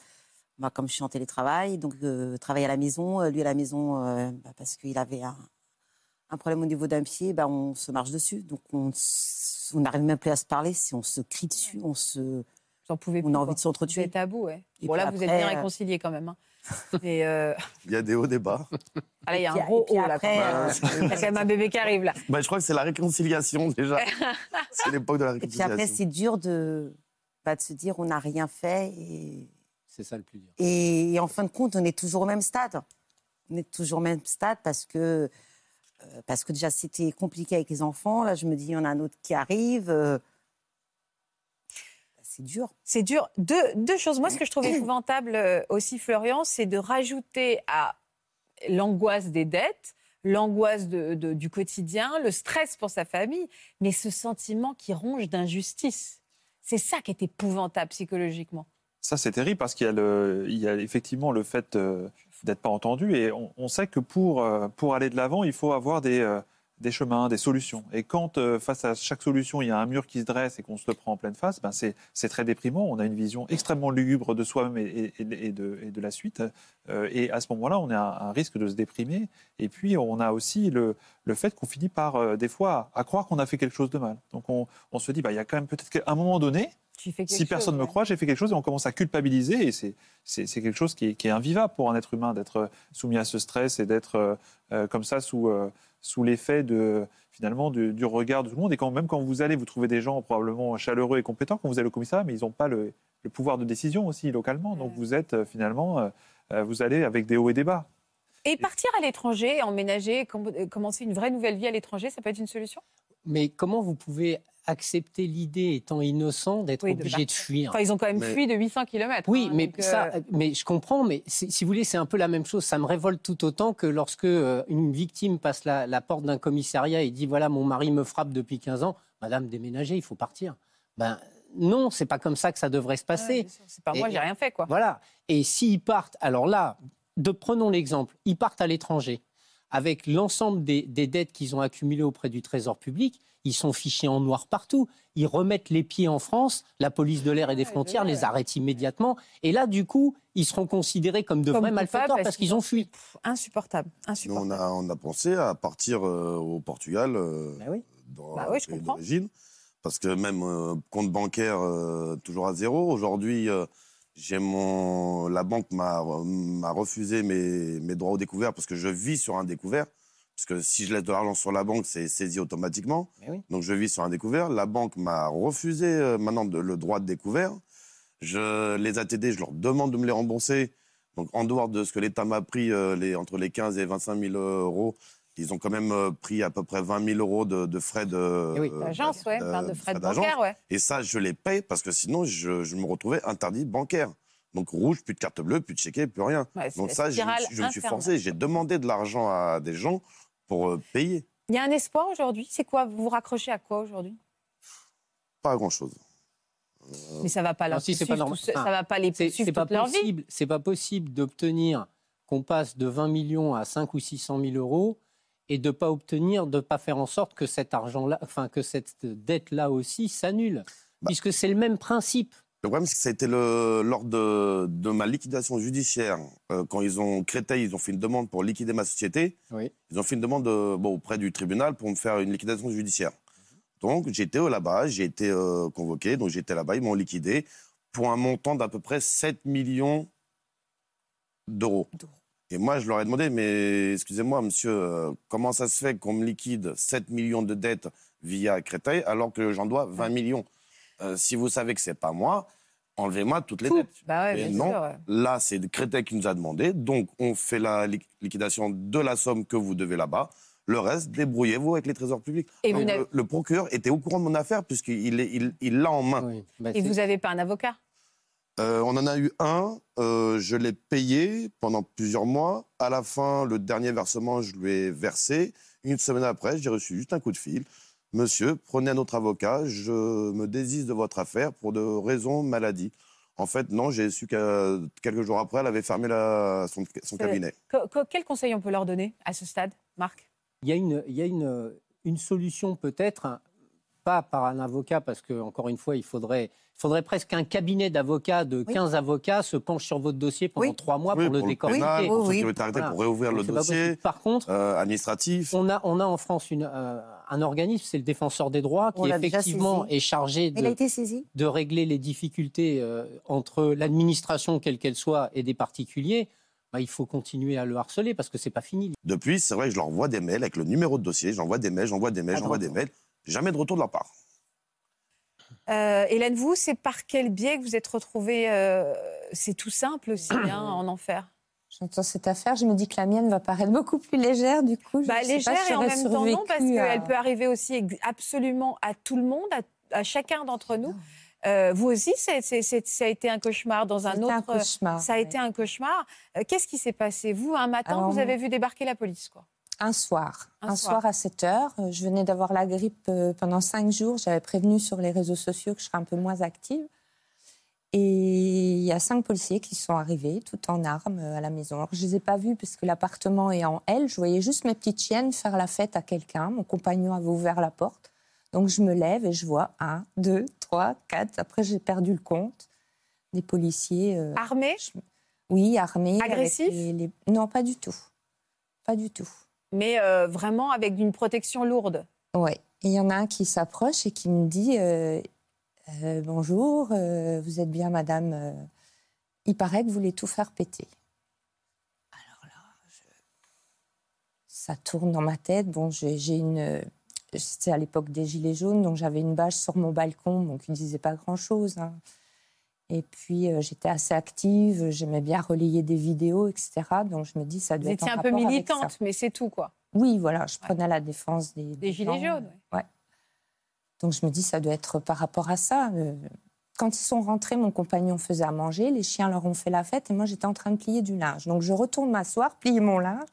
bah, comme je suis en télétravail, donc euh, travailler à la maison, lui à la maison euh, bah, parce qu'il avait un, un problème au niveau d'un pied, bah, on se marche dessus, donc on n'arrive même plus à se parler, si on se crie dessus, on se, Vous en pouvez on a envie quoi. de s'entretuer. êtes tabou, ouais. Et bon, là, vous êtes bien euh, réconciliés quand même. hein. Euh, Il y a des hauts, des bas. ah, là, il y a puis- un gros haut, là. quand après, même. euh, Il y a quand même un bébé qui arrive, là. Bah, je crois que c'est la réconciliation déjà. c'est l'époque de la Et puis réconciliation. après, c'est dur de, bah, de se dire on n'a rien fait et C'est ça le plus dur. Et, et en fin de compte, on est toujours au même stade. On est toujours au même stade parce que, euh, parce que déjà, c'était compliqué avec les enfants. Là, je me dis, il y en a un autre qui arrive. euh, c'est dur. C'est dur. Deux, deux choses. Moi, ce que je trouve épouvantable euh, aussi, Florian, c'est de rajouter à l'angoisse des dettes, l'angoisse de- de- du quotidien, le stress pour sa famille, mais ce sentiment qui ronge d'injustice. C'est ça qui est épouvantable psychologiquement. Ça, c'est terrible parce qu'il y, a y effectivement le fait euh, d'être pas entendu. Et on, sait que pour, euh, pour aller de l'avant, il faut avoir des, euh, des chemins, des solutions. Et quand, euh, face à chaque solution, il y a un mur qui se dresse et qu'on se le prend en pleine face, ben c'est très déprimant. On a une vision extrêmement lugubre de soi-même et, et- de, la suite. Et à ce moment-là, on a un, risque de se déprimer. Et puis, on a aussi le, le fait qu'on finit par, des fois, à croire qu'on a fait quelque chose de mal. Donc, on, on se dit, bah, il y a quand même peut-être qu'à un moment donné, Tu fais quelque si personne ne me croit, j'ai fait quelque chose et on commence à culpabiliser et c'est c'est c'est quelque chose qui est, qui est invivable pour un être humain d'être soumis à ce stress et d'être euh, euh, comme ça sous euh, sous l'effet de finalement du, du regard de tout le monde. Et quand même quand vous allez vous trouvez des gens probablement chaleureux et compétents quand vous allez au commissariat mais ils n'ont pas le, le pouvoir de décision aussi localement. Donc vous êtes euh, finalement euh, euh, vous allez avec des hauts et des bas. Et partir à l'étranger, emménager, com- euh, commencer une vraie nouvelle vie à l'étranger, ça peut être une solution? Mais comment vous pouvez accepter l'idée, étant innocent, d'être Oui, obligé de fuir Enfin, ils ont quand même Mais- fui de 800 km. Oui, mais ça, euh, mais je comprends. Mais si vous voulez, c'est un peu la même chose. Ça me révolte tout autant que lorsque euh, une victime passe la, la porte d'un commissariat et dit voilà, mon mari me frappe depuis 15 ans. Madame, déménagez, il faut partir. Ben non, c'est pas comme ça que ça devrait se passer. c'est pas moi, j'ai rien fait, quoi. Voilà. Et s'ils partent, alors là, de, prenons l'exemple, ils partent à l'étranger avec l'ensemble des, des dettes qu'ils ont accumulées auprès du Trésor public. Ils sont fichés en noir partout. Ils remettent les pieds en France. La police de l'air et des frontières les arrête immédiatement. Et là, du coup, ils seront considérés comme de Comme vrais malfaiteurs parce parce qu'ils ont fui. Insupportable. Nous, Insupportable. on a, on a pensé à partir euh, au Portugal, euh, Ben oui. dans Bah oui, je d'origine, parce que même euh, compte bancaire euh, toujours à zéro. Aujourd'hui, euh, j'ai mon, la banque m'a m'a refusé mes, mes droits au découvert parce que je vis sur un découvert. Parce que si je laisse de l'argent sur la banque, c'est saisi automatiquement. Oui. Donc je vis sur un découvert. La banque m'a refusé euh, maintenant de- le droit de découvert. Je les ATD, je leur demande de me les rembourser. Donc en dehors de ce que l'État m'a pris, euh, les, entre les 15 et 25 000 euros, ils ont quand même euh, pris à peu près 20 000 euros de, de frais de oui. L'agence, ouais, enfin, de frais de d'agence. bancaire, ouais. Et ça, je les paye parce que sinon, je, je me retrouvais interdit bancaire. Donc rouge, plus de carte bleue, plus de chéquier, plus rien. Ouais, Donc ça, je, me suis forcé. J'ai demandé de l'argent à des gens pour euh, payer. Il y a un espoir aujourd'hui. C'est quoi? Vous vous raccrochez à quoi aujourd'hui? Pas grand-chose. Mais ça va pas, Non, leur si, pas normal. ça va pas les C'est poursuivre c'est pas toute vie. possible. C'est pas possible d'obtenir qu'on passe de 20 millions à 5 ou 600 000 euros et de pas obtenir, de pas faire en sorte que cet argent-là, enfin que cette dette-là aussi s'annule, Bah. puisque c'est le même principe. Le problème, c'est que ça a été le, lors de, de ma liquidation judiciaire. euh, quand ils ont Créteil, ils ont fait une demande pour liquider ma société. Oui. Ils ont fait une demande euh, bon, auprès du tribunal pour me faire une liquidation judiciaire. Donc, j'étais là-bas, j'ai été euh, convoqué, donc j'étais là-bas, ils m'ont liquidé pour un montant d'à peu près 7 millions d'euros. Et moi, je leur ai demandé, mais excusez-moi, monsieur, euh, comment ça se fait qu'on me liquide 7 millions de dettes via Créteil alors que j'en dois 20 millions? Euh, Si vous savez que c'est pas moi, enlevez-moi toutes les dettes. Bah ouais, Mais bien non, sûr, ouais. là, c'est Créteil qui nous a demandé. Donc, on fait la li- liquidation de la somme que vous devez là-bas. Le reste, débrouillez-vous avec les trésors publics. Et Donc, le, le procureur était au courant de mon affaire puisqu'il l'a il, il l'a en main. Oui. Bah, Et vous n'avez pas un avocat? Euh, on en a eu un, euh, je l'ai payé pendant plusieurs mois. À la fin, le dernier versement, je lui ai versé. Une semaine après, j'ai reçu juste un coup de fil. Monsieur, prenez un autre avocat, je me désiste de votre affaire pour de raisons maladie. En fait, non, j'ai su que quelques jours après, elle avait fermé la- son, cabinet. Quel conseil on peut leur donner à ce stade, Marc? Il y a une, il y a une, une solution peut-être, pas par un avocat, parce que encore une fois, il faudrait, il faudrait presque un cabinet d'avocats de 15 avocats se penche sur votre dossier pendant trois mois Oui, pour, le pénal, décortiquer. pour ceux Oui, qui oui. ont été arrêtés Voilà. pour réouvrir le dossier. Par contre, euh, administratif. on a, on a en France une, euh, un organisme, c'est le défenseur des droits, qui effectivement est chargé de, été saisi de régler les difficultés euh, entre l'administration, quelle qu'elle soit, et des particuliers. Bah, il faut continuer à le harceler parce que c'est pas fini. Depuis, c'est vrai que je leur envoie des mails avec le numéro de dossier. J'envoie des mails, j'envoie des mails, j'envoie des mails. Jamais de retour de leur part. Euh, Hélène, vous, c'est par quel biais que vous êtes retrouvée euh, C'est tout simple aussi, hein, en enfer? J'entends cette affaire, je me dis que la mienne va paraître beaucoup plus légère, du coup. Je Bah, sais pas légère si et en même temps non, parce à- qu'elle peut arriver aussi absolument à tout le monde, à, à chacun d'entre nous. Euh, vous aussi, ça a été un cauchemar dans un autre. un cauchemar. Ça a ouais. été un cauchemar. Euh, Qu'est-ce qui s'est passé? Vous, un matin, Alors, vous avez vu débarquer la police, quoi. Un soir. Un Un, soir. soir. à 7 heures. Euh, Je venais d'avoir la grippe euh, pendant cinq jours. J'avais prévenu sur les réseaux sociaux que je serais un peu moins active. Et il y a cinq policiers qui sont arrivés, tout en armes, euh, à la maison. Alors, je ne les ai pas vus parce que l'appartement est en L. Je voyais juste mes petites chiennes faire la fête à quelqu'un. Mon compagnon avait ouvert la porte. Donc, je me lève et je vois un, deux, trois, quatre. Après, j'ai perdu le compte. Des policiers. euh, Armée oui, armés. Agressifs? les- Non, pas du tout. Pas du tout. Mais euh, vraiment avec une protection lourde. Et il y en a un qui s'approche et qui me dit euh, Euh, Bonjour, vous êtes bien madame Il paraît que vous voulez tout faire péter. Alors là, ça tourne dans ma tête. Bon, j'ai une. C'était à l'époque des Gilets jaunes, donc j'avais une bâche sur mon balcon, donc il ne disait pas grand-chose. hein. Et puis, euh, j'étais assez active, j'aimais bien relayer des vidéos, etc. Donc, je me dis, ça Vous doit être étiez un peu militante, mais c'est tout, quoi. Oui, voilà, je prenais la défense des, Des gilets gens, jaunes. ouais. Donc je me dis, ça doit être par rapport à ça. Euh, Quand ils sont rentrés, mon compagnon faisait à manger, les chiens leur ont fait la fête et moi j'étais en train de plier du linge. Donc je retourne m'asseoir, plier mon linge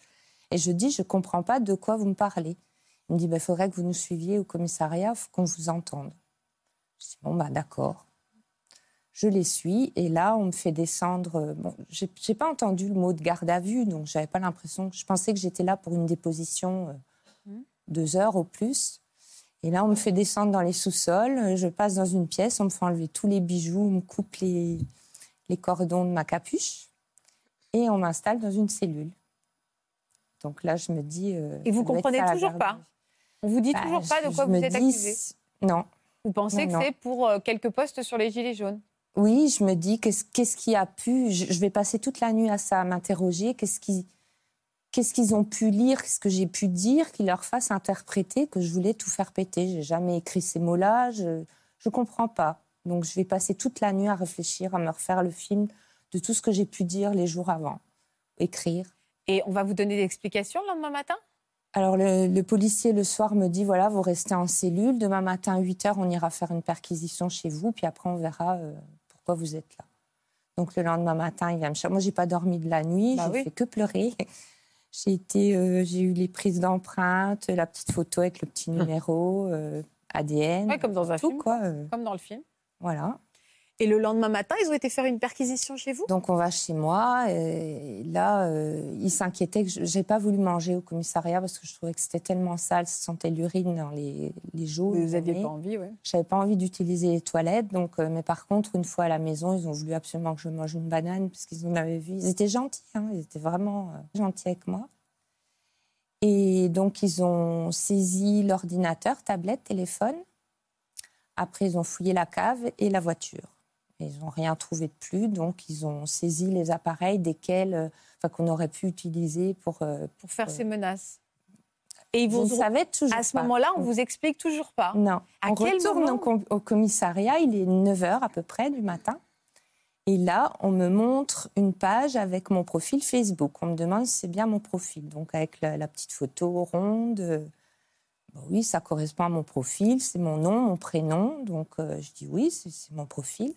et je dis, je ne comprends pas de quoi vous me parlez. Il me dit, il Ben, faudrait que vous nous suiviez au commissariat, faut qu'on vous entende. Je dis, bon, bah, d'accord. Je les suis et là, on me fait descendre. euh, Bon, j'ai pas entendu le mot de garde à vue, donc j'avais pas l'impression. Je pensais que j'étais là pour une déposition euh, deux heures au plus. Et là, on me fait descendre dans les sous-sols. euh, Je passe dans une pièce, on me fait enlever tous les bijoux, on me coupe les, les cordons de ma capuche et on m'installe dans une cellule. Donc là, je me dis. euh, Et vous comprenez toujours pas. On vous dit Bah, toujours pas de quoi vous êtes dis, accusé. Non. Vous pensez Non, que c'est pour quelques postes sur les gilets jaunes? Oui, je me dis qu'est-ce qu'est-ce qui a pu. Je, je vais passer toute la nuit à ça, à m'interroger. Qu'est-ce qui. Qu'est-ce qu'ils ont pu lire, qu'est-ce que j'ai pu dire qui leur fasse interpréter que je voulais tout faire péter. J'ai jamais écrit ces mots-là, je ne comprends pas. Donc je vais passer toute la nuit à réfléchir, à me refaire le film de tout ce que j'ai pu dire les jours avant, écrire. Et on va vous donner des explications le lendemain matin? Alors le, le policier le soir me dit voilà, vous restez en cellule, demain matin à 8 h on ira faire une perquisition chez vous, puis après on verra euh, pourquoi vous êtes là. Donc le lendemain matin, il vient me chercher. Moi, j'ai pas dormi de la nuit, Bah j'ai oui. fait que pleurer. J'ai été, euh, j'ai eu les prises d'empreintes, la petite photo avec le petit numéro, euh, ADN, Ouais, comme dans un tout film. quoi. euh, Comme dans le film. voilà. Et le lendemain matin, ils ont été faire une perquisition chez vous? Donc on va chez moi et là, euh, il s'inquiétait que je n'ai pas voulu manger au commissariat parce que je trouvais que c'était tellement sale, ça sentait l'urine dans les, les jours. Vous n'aviez pas envie, oui. J'avais pas envie d'utiliser les toilettes, donc, euh, mais par contre, une fois à la maison, ils ont voulu absolument que je mange une banane parce qu'ils en avaient vu. Ils étaient gentils, hein, ils étaient vraiment euh, gentils avec moi. Et donc, ils ont saisi l'ordinateur, tablette, téléphone. Après, ils ont fouillé la cave et la voiture. Ils n'ont rien trouvé de plus, donc ils ont saisi les appareils desquels, euh, enfin, qu'on aurait pu utiliser pour. euh, Pour faire euh, ces menaces. Et ils vous ne savais toujours à ce moment-là, on vous explique toujours pas. Non. À on quel retourne moment au, com- au commissariat, il est 9h à peu près du matin. Et là, on me montre une page avec mon profil Facebook. On me demande si c'est bien mon profil. Donc, avec la, la petite photo ronde. euh, bon, oui, ça correspond à mon profil. C'est mon nom, mon prénom. Donc, euh, je dis oui, c'est mon profil.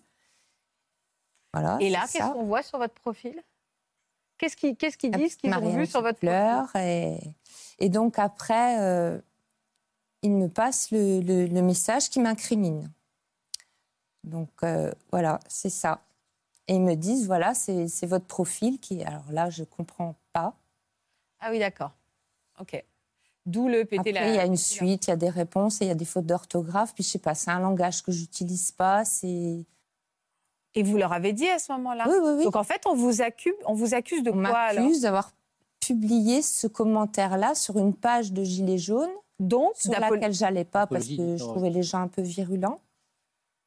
Voilà. Et là, qu'est-ce qu'on voit sur votre profil? Qu'est-ce qu'ils disent qu'ils ont vu sur votre profil? pleure et, et donc après, euh, il me passe le, le- le message qui m'incrimine. Donc euh, voilà, c'est ça. Et ils me disent voilà, c'est votre profil qui. Alors là, je comprends pas. Ah oui, d'accord. Ok. D'où le péter Après, la. il y a une suite, il y a des réponses, et il y a des fautes d'orthographe. Puis je sais pas, c'est un langage que j'utilise pas. C'est Et vous leur avez dit à ce moment-là oui, oui, oui. Donc en fait, on vous accuse, on vous accuse de On quoi alors m'accuse d'avoir publié ce commentaire-là sur une page de Gilets jaunes Donc, sur laquelle j'allais pas parce que je trouvais les gens un peu virulents.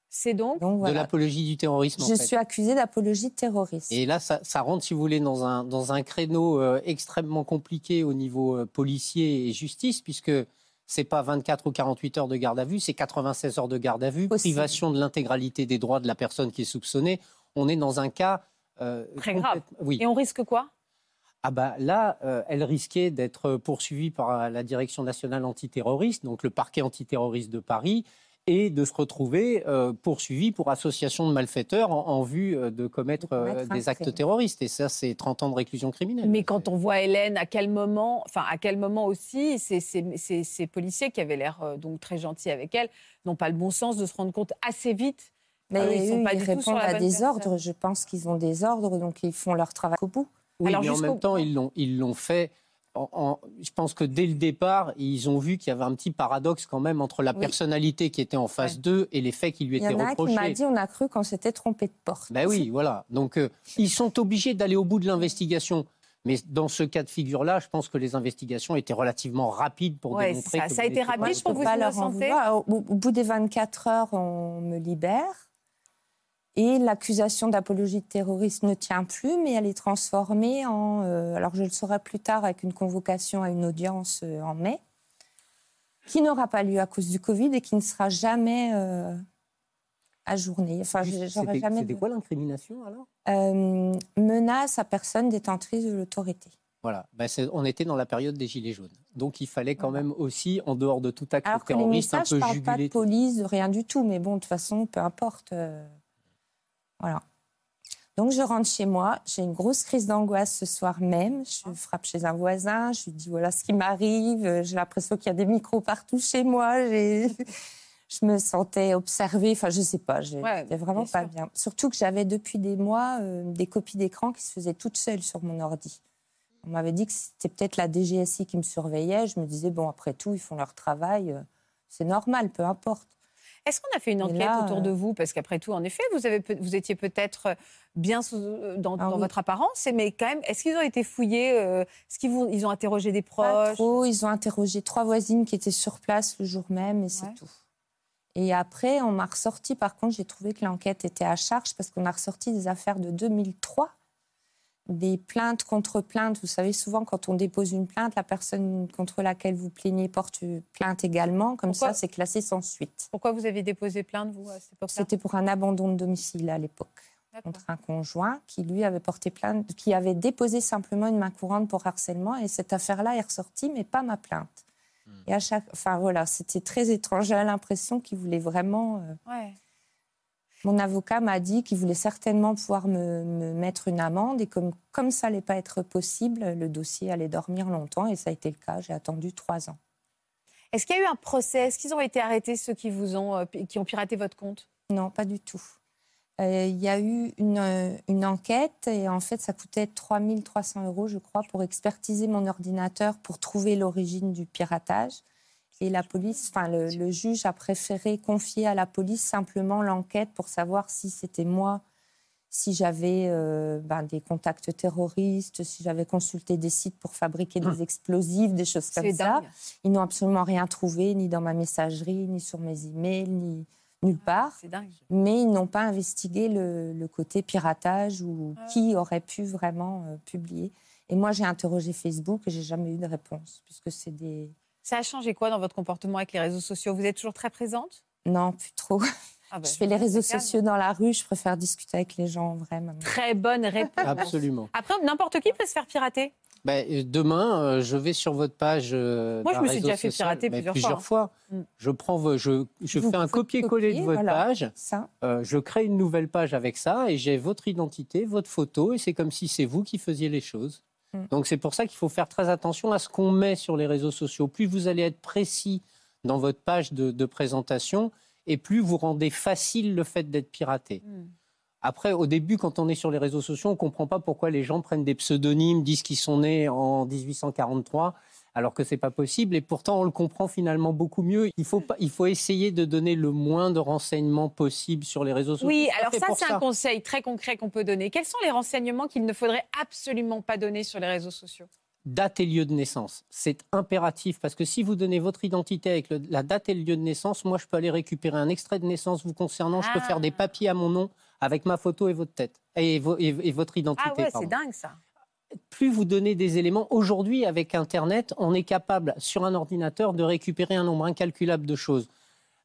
c'est donc. Donc De l'apologie du terrorisme. en Je fait. suis accusée d'apologie de terrorisme. Et là, ça, ça rentre, si vous voulez, dans un, dans un créneau euh, extrêmement compliqué au niveau euh, policier et justice, puisque c'est pas 24 ou 48 heures de garde à vue, c'est 96 heures de garde à vue, Possible. privation de l'intégralité des droits de la personne qui est soupçonnée. On est dans un cas euh, Très grave. Oui. Et on risque quoi? Ah bah là, euh, elle risquait d'être poursuivie par la Direction nationale antiterroriste, donc le parquet antiterroriste de Paris, et de se retrouver euh, poursuivie pour association de malfaiteurs en, en vue euh, de commettre, De commettre euh, des actes crime. terroristes. Et ça, c'est 30 ans de réclusion criminelle. Mais quand on voit Hélène, à quel moment, enfin à quel moment aussi, ces, ces- ces- ces policiers qui avaient l'air euh, donc très gentils avec elle n'ont pas le bon sens de se rendre compte assez vite. Mais Ah oui, ils sont eux, pas ils du répondent à des personne. ordres. Je pense qu'ils ont des ordres, donc ils font leur travail au bout. Oui, Alors, mais en même temps, ils l'ont, ils l'ont fait. En- en- je pense que dès le départ, ils ont vu qu'il y avait un petit paradoxe quand même entre la Oui. personnalité qui était en face Ouais. d'eux et les faits qui lui Il y étaient en a qui reprochés. m'a dit on a cru qu'on s'était trompé de porte. Ben oui, voilà. Donc, euh, ils sont obligés d'aller au bout de l'investigation. Mais dans ce cas de figure-là, je pense que les investigations étaient relativement rapides pour Ouais, démontrer ça- que ça a vous été rapide je pour peux vous pas leur en au bout des 24 heures, on me libère. Et l'accusation d'apologie de terrorisme ne tient plus, mais elle est transformée en. euh, alors, je le saurai plus tard avec une convocation à une audience euh, en mai, qui n'aura pas lieu à cause du Covid et qui ne sera jamais euh, ajournée. Enfin, je- j'aurai C'était jamais. c'était de- quoi l'incrimination alors? Menace à personne détentrice de l'autorité. Voilà, Ben, on était dans la période des Gilets jaunes. Donc il fallait quand Voilà. même aussi, en dehors de tout acte Alors que les terroriste, un messages peu ne parlent pas de juguler. police, de rien du tout. Mais bon, de toute façon, peu importe. Voilà. Donc, je rentre chez moi. J'ai une grosse crise d'angoisse ce soir même. Je frappe chez un voisin. Je lui dis voilà ce qui m'arrive. J'ai l'impression qu'il y a des micros partout chez moi. Je me sentais observée. Enfin, je sais pas. J'étais Ouais, vraiment pas sûr. bien. Surtout que j'avais depuis des mois euh, des copies d'écran qui se faisaient toutes seules sur mon ordi. On m'avait dit que c'était peut-être la DGSI qui me surveillait. Je me disais, bon, après tout, ils font leur travail. euh, C'est normal, peu importe. Est-ce qu'on a fait une enquête là, autour euh, de vous? Parce qu'après tout, en effet, vous, avez, peut- vous étiez peut-être bien sous- euh, dans, Ah dans oui. votre apparence, mais quand même, est-ce qu'ils ont été fouillés euh, Est-ce qu'ils vous- ils ont interrogé des Pas proches? trop. Ils ont interrogé trois voisines qui étaient sur place le jour même et c'est Ouais. tout. Et après, on m'a ressorti, par contre, j'ai trouvé que l'enquête était à charge parce qu'on a ressorti des affaires de 2003, des plaintes contre plaintes. Vous savez, souvent, quand on dépose une plainte, la personne contre laquelle vous plaignez porte plainte également. Comme Pourquoi ça, c'est classé sans suite. Pourquoi vous avez déposé plainte, vous, à cette époque-là? C'était pour un abandon de domicile à l'époque. Contre un conjoint qui lui avait porté plainte, qui avait déposé simplement une main courante pour harcèlement et cette affaire-là est ressortie, mais pas ma plainte. Et à chaque, enfin voilà, c'était très étrange. J'avais l'impression qu'il voulait vraiment. euh, Ouais. Mon avocat m'a dit qu'il voulait certainement pouvoir me, me mettre une amende et comme comme ça allait pas être possible, le dossier allait dormir longtemps et ça a été le cas. J'ai attendu trois ans. Est-ce qu'il y a eu un procès? Est-ce qu'ils ont été arrêtés, ceux qui, vous ont, euh, qui ont piraté votre compte? Non, pas du tout. Euh, Il y a eu une, euh, une enquête et en fait, ça coûtait 3300 euros, je crois, pour expertiser mon ordinateur pour trouver l'origine du piratage. Et la police, enfin, le, le juge a préféré confier à la police simplement l'enquête pour savoir si c'était moi, si j'avais euh, ben, des contacts terroristes, si j'avais consulté des sites pour fabriquer des explosifs, des choses comme ça. Ils n'ont absolument rien trouvé, ni dans ma messagerie, ni sur mes emails, ni nulle part C'est dingue. mais ils n'ont pas investigué le, le côté piratage ou Ah. qui aurait pu vraiment euh, publier. Et moi, j'ai interrogé Facebook et j'ai jamais eu de réponse, puisque c'est des... Ça a changé quoi dans votre comportement avec les réseaux sociaux? Vous êtes toujours très présente? Non, plus trop. Ah bah, je fais les réseaux sociaux dans la rue, je préfère discuter avec les gens en vrai. Très bonne réponse. Absolument. Après, n'importe qui peut se faire pirater. Ben, euh, demain, euh, je vais sur votre page. euh, Moi, je me suis déjà fait social, pirater mais plusieurs fois. fois. Mm. Je prends, vos- je, je fais un copier-coller de votre voilà. page. Ça, euh, je crée une nouvelle page avec ça et j'ai votre identité, votre photo et c'est comme si c'est vous qui faisiez les choses. Mm. Donc c'est pour ça qu'il faut faire très attention à ce qu'on met sur les réseaux sociaux. Plus vous allez être précis dans votre page de, de présentation et plus vous rendez facile le fait d'être piraté. Hmm. Après, au début, quand on est sur les réseaux sociaux, on ne comprend pas pourquoi les gens prennent des pseudonymes, disent qu'ils sont nés en 1843, alors que ce n'est pas possible. Et pourtant, on le comprend finalement beaucoup mieux. Il faut, pas, il faut essayer de donner le moins de renseignements possible sur les réseaux sociaux. Oui, C'est alors ça, c'est un conseil très concret qu'on peut donner. Quels sont les renseignements qu'il ne faudrait absolument pas donner sur les réseaux sociaux? Date et lieu de naissance. C'est impératif parce que si vous donnez votre identité avec le- la date et le lieu de naissance, moi, je peux aller récupérer un extrait de naissance vous concernant. Je peux Ah. faire des papiers à mon nom avec ma photo et votre tête et, vo- et- et votre identité. Ah ouais, c'est dingue ça. Plus vous donnez des éléments, aujourd'hui avec Internet, on est capable sur un ordinateur de récupérer un nombre incalculable de choses.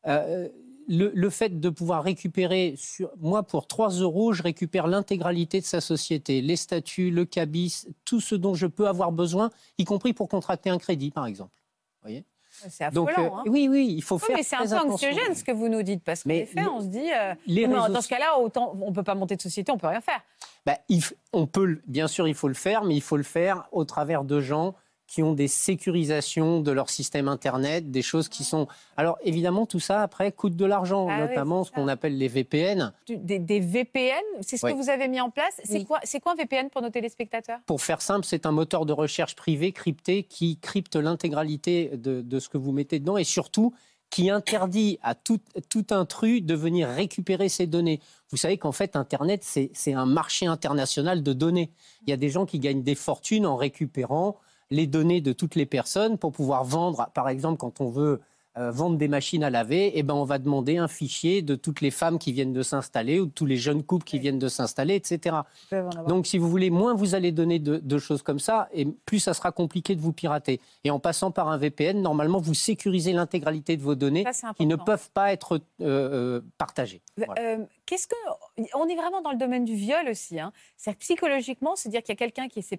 Euh, le, fait de pouvoir récupérer, sur, moi pour 3 euros, je récupère l'intégralité de sa société, les statuts, le cabis, tout ce dont je peux avoir besoin, y compris pour contracter un crédit par exemple. Vous voyez? C'est affolant. Donc, euh, hein. Oui, oui, il faut oui, faire. Mais c'est un peu anxiogène ce que vous nous dites, parce qu'en effet, on se dit. Euh, dans ce cas-là, autant, on ne peut pas monter de société, on ne peut rien faire. Bah, il, on peut, bien sûr, il faut le faire, mais il faut le faire au travers de gens qui ont des sécurisations de leur système Internet, des choses qui sont... Alors évidemment, tout ça, après, coûte de l'argent, ah notamment ce qu'on appelle les VPN. Des, VPN, c'est ce que vous avez mis en place. C'est quoi, quoi un VPN pour nos téléspectateurs? Pour faire simple, c'est un moteur de recherche privé crypté qui crypte l'intégralité de, de ce que vous mettez dedans et surtout qui interdit à tout, tout intrus de venir récupérer ces données. Vous savez qu'en fait, Internet, c'est un marché international de données. Il y a des gens qui gagnent des fortunes en récupérant les données de toutes les personnes pour pouvoir vendre, par exemple, quand on veut euh, vendre des machines à laver, eh ben, on va demander un fichier de toutes les femmes qui viennent de s'installer ou de tous les jeunes couples qui viennent de s'installer, etc. Donc, si vous voulez, moins vous allez donner de, choses comme ça, et plus ça sera compliqué de vous pirater. Et en passant par un VPN, normalement, vous sécurisez l'intégralité de vos données qui ne peuvent pas être euh, euh, partagées. Qu'est-ce que on est vraiment dans le domaine du viol aussi. Hein. C'est psychologiquement, c'est dire qu'il y a quelqu'un qui s'est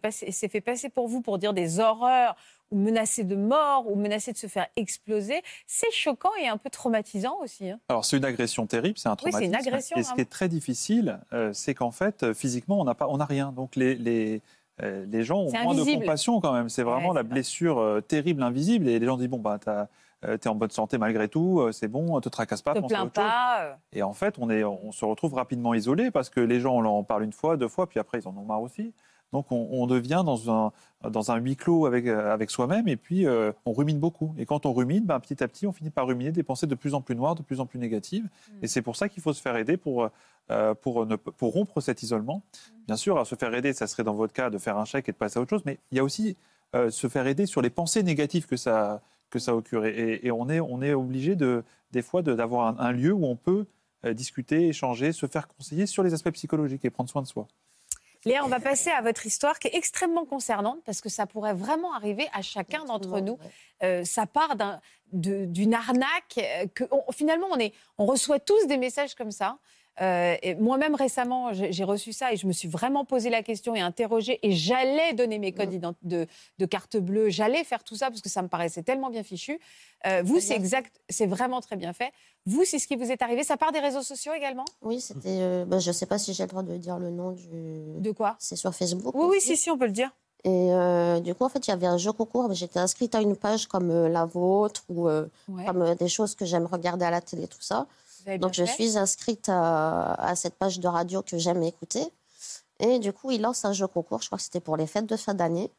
fait passer pour vous pour dire des horreurs ou menacer de mort ou menacer de se faire exploser. C'est choquant et un peu traumatisant aussi. Hein. Alors c'est une agression terrible, c'est un traumatisme. Oui, c'est une agression. Et ce qui est très difficile, euh, c'est qu'en fait, physiquement, on n'a pas, on n'a rien. Donc les, les euh, les gens ont moins de compassion quand même. C'est vraiment la blessure euh, terrible, invisible. Et les gens disent bon, bah, t'as euh, tu es en bonne santé malgré tout, euh, c'est bon, ne te tracasse pas. Te plains pas. Euh. Et en fait, on, est, on se retrouve rapidement isolé parce que les gens, on en parle une fois, deux fois, puis après, ils en ont marre aussi. Donc, on, devient dans un, dans un huis clos avec, avec soi-même et puis on rumine beaucoup. Et quand on rumine, ben, petit à petit, on finit par ruminer des pensées de plus en plus noires, de plus en plus négatives. Mm. Et c'est pour ça qu'il faut se faire aider pour, pour, ne, pour rompre cet isolement. Mm. Bien sûr, à se faire aider, ça serait dans votre cas de faire un chèque et de passer à autre chose, mais il y a aussi se faire aider sur les pensées négatives que ça, que ça occure. Et, on, est, on est obligé de, des fois d'avoir un, lieu où on peut euh, discuter, échanger, se faire conseiller sur les aspects psychologiques et prendre soin de soi. Léa, on va passer à votre histoire qui est extrêmement concernante parce que ça pourrait vraiment arriver à chacun d'entre nous. Euh, ça part d'une arnaque euh, que finalement on, est, on reçoit tous des messages comme ça. Euh, moi-même récemment, j'ai reçu ça et je me suis vraiment posé la question et interrogé et j'allais donner mes codes de, de, carte bleue, j'allais faire tout ça parce que ça me paraissait tellement bien fichu. Euh, vous, c'est exact, c'est vraiment très bien fait. Vous, c'est ce qui vous est arrivé. Ça part des réseaux sociaux également? Oui, c'était. Euh, bah, je ne sais pas si j'ai le droit de dire le nom du. De quoi? C'est sur Facebook. Oui, oui, si, si, on peut le dire. Et du coup, en fait, il y avait un jeu concours. J'étais inscrite à une page comme la vôtre ou comme des choses que j'aime regarder à la télé, tout ça. Donc je suis inscrite à, cette page de radio que j'aime écouter. Et du coup, il lance un jeu concours, je crois que c'était pour les fêtes de fin d'année.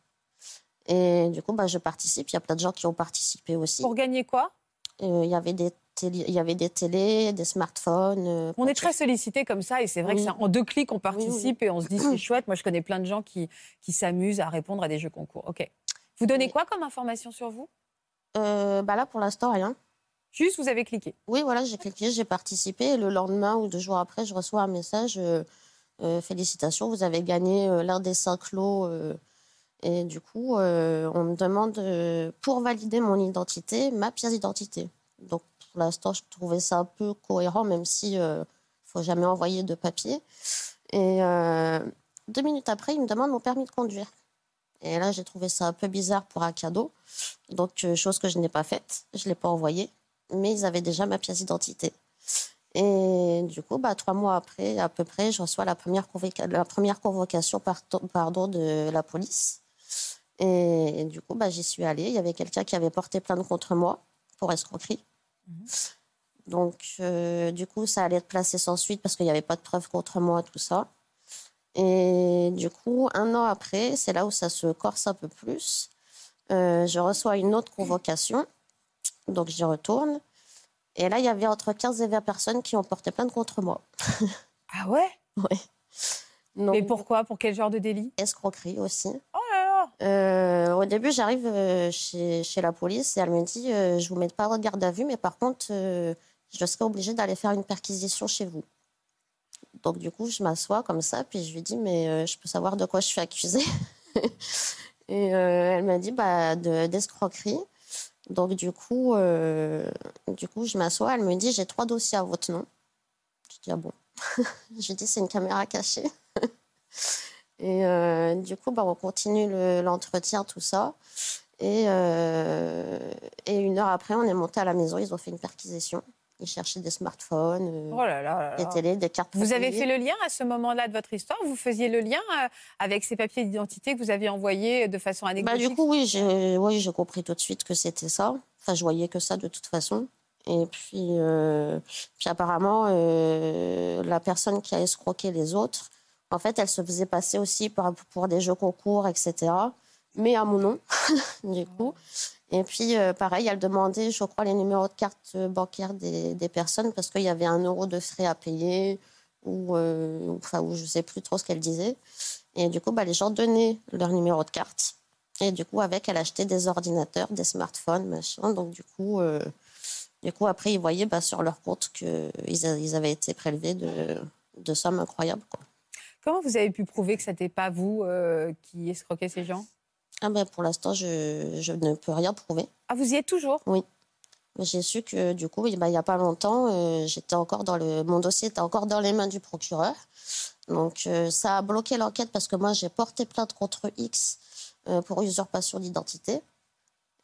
Et du coup, bah, je participe. Il y a plein de gens qui ont participé aussi. Pour gagner quoi? Euh, Il y avait des il y avait des télés, des smartphones. Euh, on est très sollicité comme ça et c'est vrai que en deux clics on participe et on se dit c'est chouette. Moi je connais plein de gens qui, qui s'amusent à répondre à des jeux concours. Ok. Vous donnez quoi comme information sur vous? Euh, bah Là pour l'instant rien. Juste, vous avez cliqué. Oui, voilà, j'ai cliqué, j'ai participé. Et le lendemain ou deux jours après, je reçois un message euh, euh, félicitations, vous avez gagné euh, l'un des cinq lots. et du coup, on me demande, pour valider mon identité, ma pièce d'identité. Donc, pour l'instant, je trouvais ça un peu cohérent, même si ne faut jamais envoyer de papier. Et deux minutes après, il me demande mon permis de conduire. Et là, j'ai trouvé ça un peu bizarre pour un cadeau. Donc, chose que je n'ai pas faite. Je ne l'ai pas envoyé mais ils avaient déjà ma pièce d'identité. Et du coup, bah, trois mois après, à peu près, je reçois la première, la première convocation pardon, de la police. Et, du coup, bah, j'y suis allée. Il y avait quelqu'un qui avait porté plainte contre moi pour escroquerie. Mhm. Donc, euh, du coup, ça allait être placé sans suite parce qu'il n'y avait pas de preuves contre moi, tout ça. Et du coup, un an après, c'est là où ça se corse un peu plus. Euh, je reçois une autre convocation donc j'y retourne. Et là, il y avait entre 15 et 20 personnes qui ont porté plainte contre moi. ah ouais? Oui. Mais pourquoi? Pour quel genre de délit? Escroquerie aussi. Oh là là euh, Au début, j'arrive euh, chez, chez, la police et elle me dit euh, Je vous mets pas en garde à vue, mais par contre, je serai obligée d'aller faire une perquisition chez vous. Donc, du coup, je m'assois comme ça, puis je lui dis Mais je peux savoir de quoi je suis accusée? Et euh, elle m'a dit bah, de- d'escroquerie. Donc du coup, euh, du coup, je m'assois. Elle me dit j'ai trois dossiers à votre nom. Je dis ah bon? je dis c'est une caméra cachée. Et euh, du coup, bah, on continue le- l'entretien, tout ça. Euh, et une heure après, on est monté à la maison. Ils ont fait une perquisition. Ils cherchaient des smartphones, euh, Oh là là là des télés, des cartes. Vous avez fait le lien à ce moment-là de votre histoire? Vous faisiez le lien euh, avec ces papiers d'identité que vous aviez envoyés de façon Bah, anecdotique? du coup, oui, j'ai oui, compris tout de suite que c'était ça. Enfin, je voyais que ça de toute façon. Et puis, euh, puis apparemment, euh, la personne qui a escroqué les autres, en fait, elle se faisait passer aussi pour, pour des jeux concours, etc. Mais à mon nom, du coup. Et puis, euh, pareil, elle demandait, je crois, les numéros de carte euh, bancaire des, personnes parce qu'il y avait un euro de frais à payer ou, euh, enfin, ou je sais plus trop ce qu'elle disait. Et du coup, bah, les gens donnaient leur numéro de carte. Et du coup, avec, elle achetait des ordinateurs, des smartphones, machin. Donc, du coup, du coup après, ils voyaient bah, sur leur compte qu'ils ils avaient été prélevés de, sommes incroyables. Comment vous avez pu prouver que ce n'était pas vous qui escroquez ces gens? Ah ben, pour l'instant, je, je ne peux rien prouver. Ah, vous y êtes toujours? Oui. J'ai su que, du coup, il n'y a pas longtemps, euh, j'étais encore dans le, mon dossier était encore dans les mains du procureur. Donc, euh, ça a bloqué l'enquête parce que moi, j'ai porté plainte contre X euh, pour usurpation d'identité.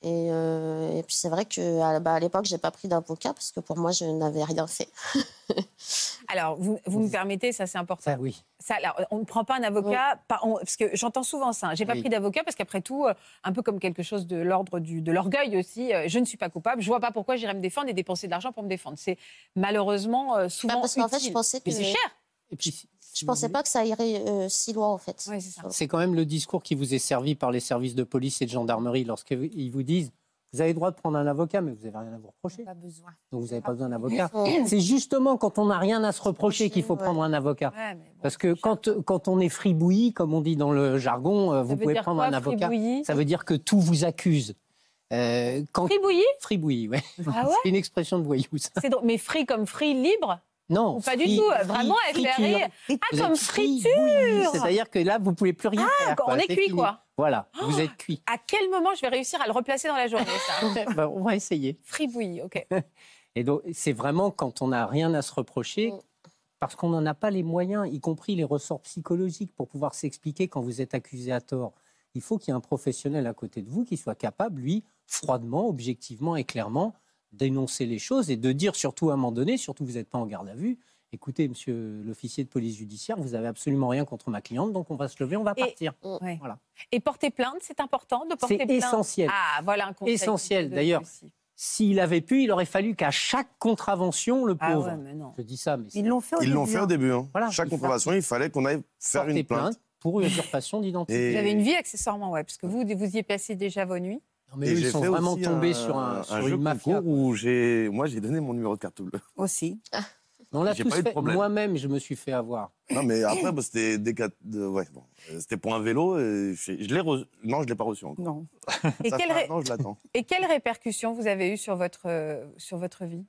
Et, euh, et puis, c'est vrai qu'à bah, à l'époque, je n'ai pas pris d'avocat parce que pour moi, je n'avais rien fait. Alors, vous, vous me permettez, ça c'est important. Ça, oui. Ça, alors, on ne prend pas un avocat, pas- on- parce que j'entends souvent ça. hein. J'ai pas Oui. pris d'avocat parce qu'après tout, euh, un peu comme quelque chose de l'ordre de l'orgueil aussi, euh, je ne suis pas coupable. Je vois pas pourquoi j'irais me défendre et dépenser de l'argent pour me défendre. C'est malheureusement euh, souvent Bah, parce qu'en fait, utile. je pensais que Mais c'est cher. Et puis, si- je si pensais pas que ça irait euh, si loin, en fait. Oui, c'est quand même le discours qui vous est servi par les services de police et de gendarmerie lorsqu'ils vous disent vous avez le droit de prendre un avocat, mais vous n'avez rien à vous reprocher. Pas besoin. Donc vous n'avez pas besoin d'un avocat. C'est justement quand on n'a rien à se reprocher qu'il faut Ouais. prendre un avocat. Ouais, mais bon, Parce que quand, quand on est fribouillis, comme on dit dans le jargon, euh, ça vous pouvez prendre quoi, un avocat. Ça veut dire que tout vous accuse. Euh, quand... Fribouillis? Fribouillis, ouais. Ah ouais? C'est une expression de voyou, ça. C'est drôle. Mais free comme free libre? Non, Ou pas du tout, fri- vraiment. FRI. Ah, comme friture C'est-à-dire que là, vous pouvez plus rien faire. on quoi. est C'est cuit, fini. quoi. Voilà, vous êtes cuit. À quel moment je vais réussir à le replacer dans la journée, ça Ben, on va essayer. Fribouillis, ok. Et donc, c'est vraiment quand on n'a rien à se reprocher, Mm. parce qu'on n'en a pas les moyens, y compris les ressorts psychologiques, pour pouvoir s'expliquer quand vous êtes accusé à tort. Il faut qu'il y ait un professionnel à côté de vous qui soit capable, lui, froidement, objectivement et clairement, d'énoncer les choses et de dire, surtout à un moment donné, surtout vous n'êtes pas en garde à vue, écoutez, monsieur l'officier de police judiciaire, vous avez absolument rien contre ma cliente, donc on va se lever, on va Et- partir. Ouais. Voilà. Et porter plainte, c'est important de porter C'est plainte? essentiel. Ah, voilà un conseil. Essentiel, d'ailleurs. S'il avait pu, il aurait fallu qu'à chaque contravention, le Ah pauvre, ouais, mais non. je dis ça, mais c'est- Ils l'ont fait au Ils l'ont début, fait au hein. début. hein. Voilà, Chaque contravention, il fallait qu'on aille faire une plainte. pour usurpation d'identité. Et- Vous avez une vie accessoirement, ouais, parce que vous, vous y passé déjà vos nuits. Mais Et eux, j'ai ils sont vraiment tombés un- sur, un, un sur jeu une mafia. où j'ai, moi, j'ai donné mon numéro de carte bleue. Aussi. On l'a J'ai tous pas eu de fait. problème. Moi-même, je me suis fait avoir. Non, mais après, bah, c'était des ouais, bon, euh, c'était pour un vélo. Et je, je l'ai. Non, je l'ai pas reçu encore. Non. Et quelle, ré- je l'attends. et quelles répercussions vous avez eues sur votre, euh, sur votre vie?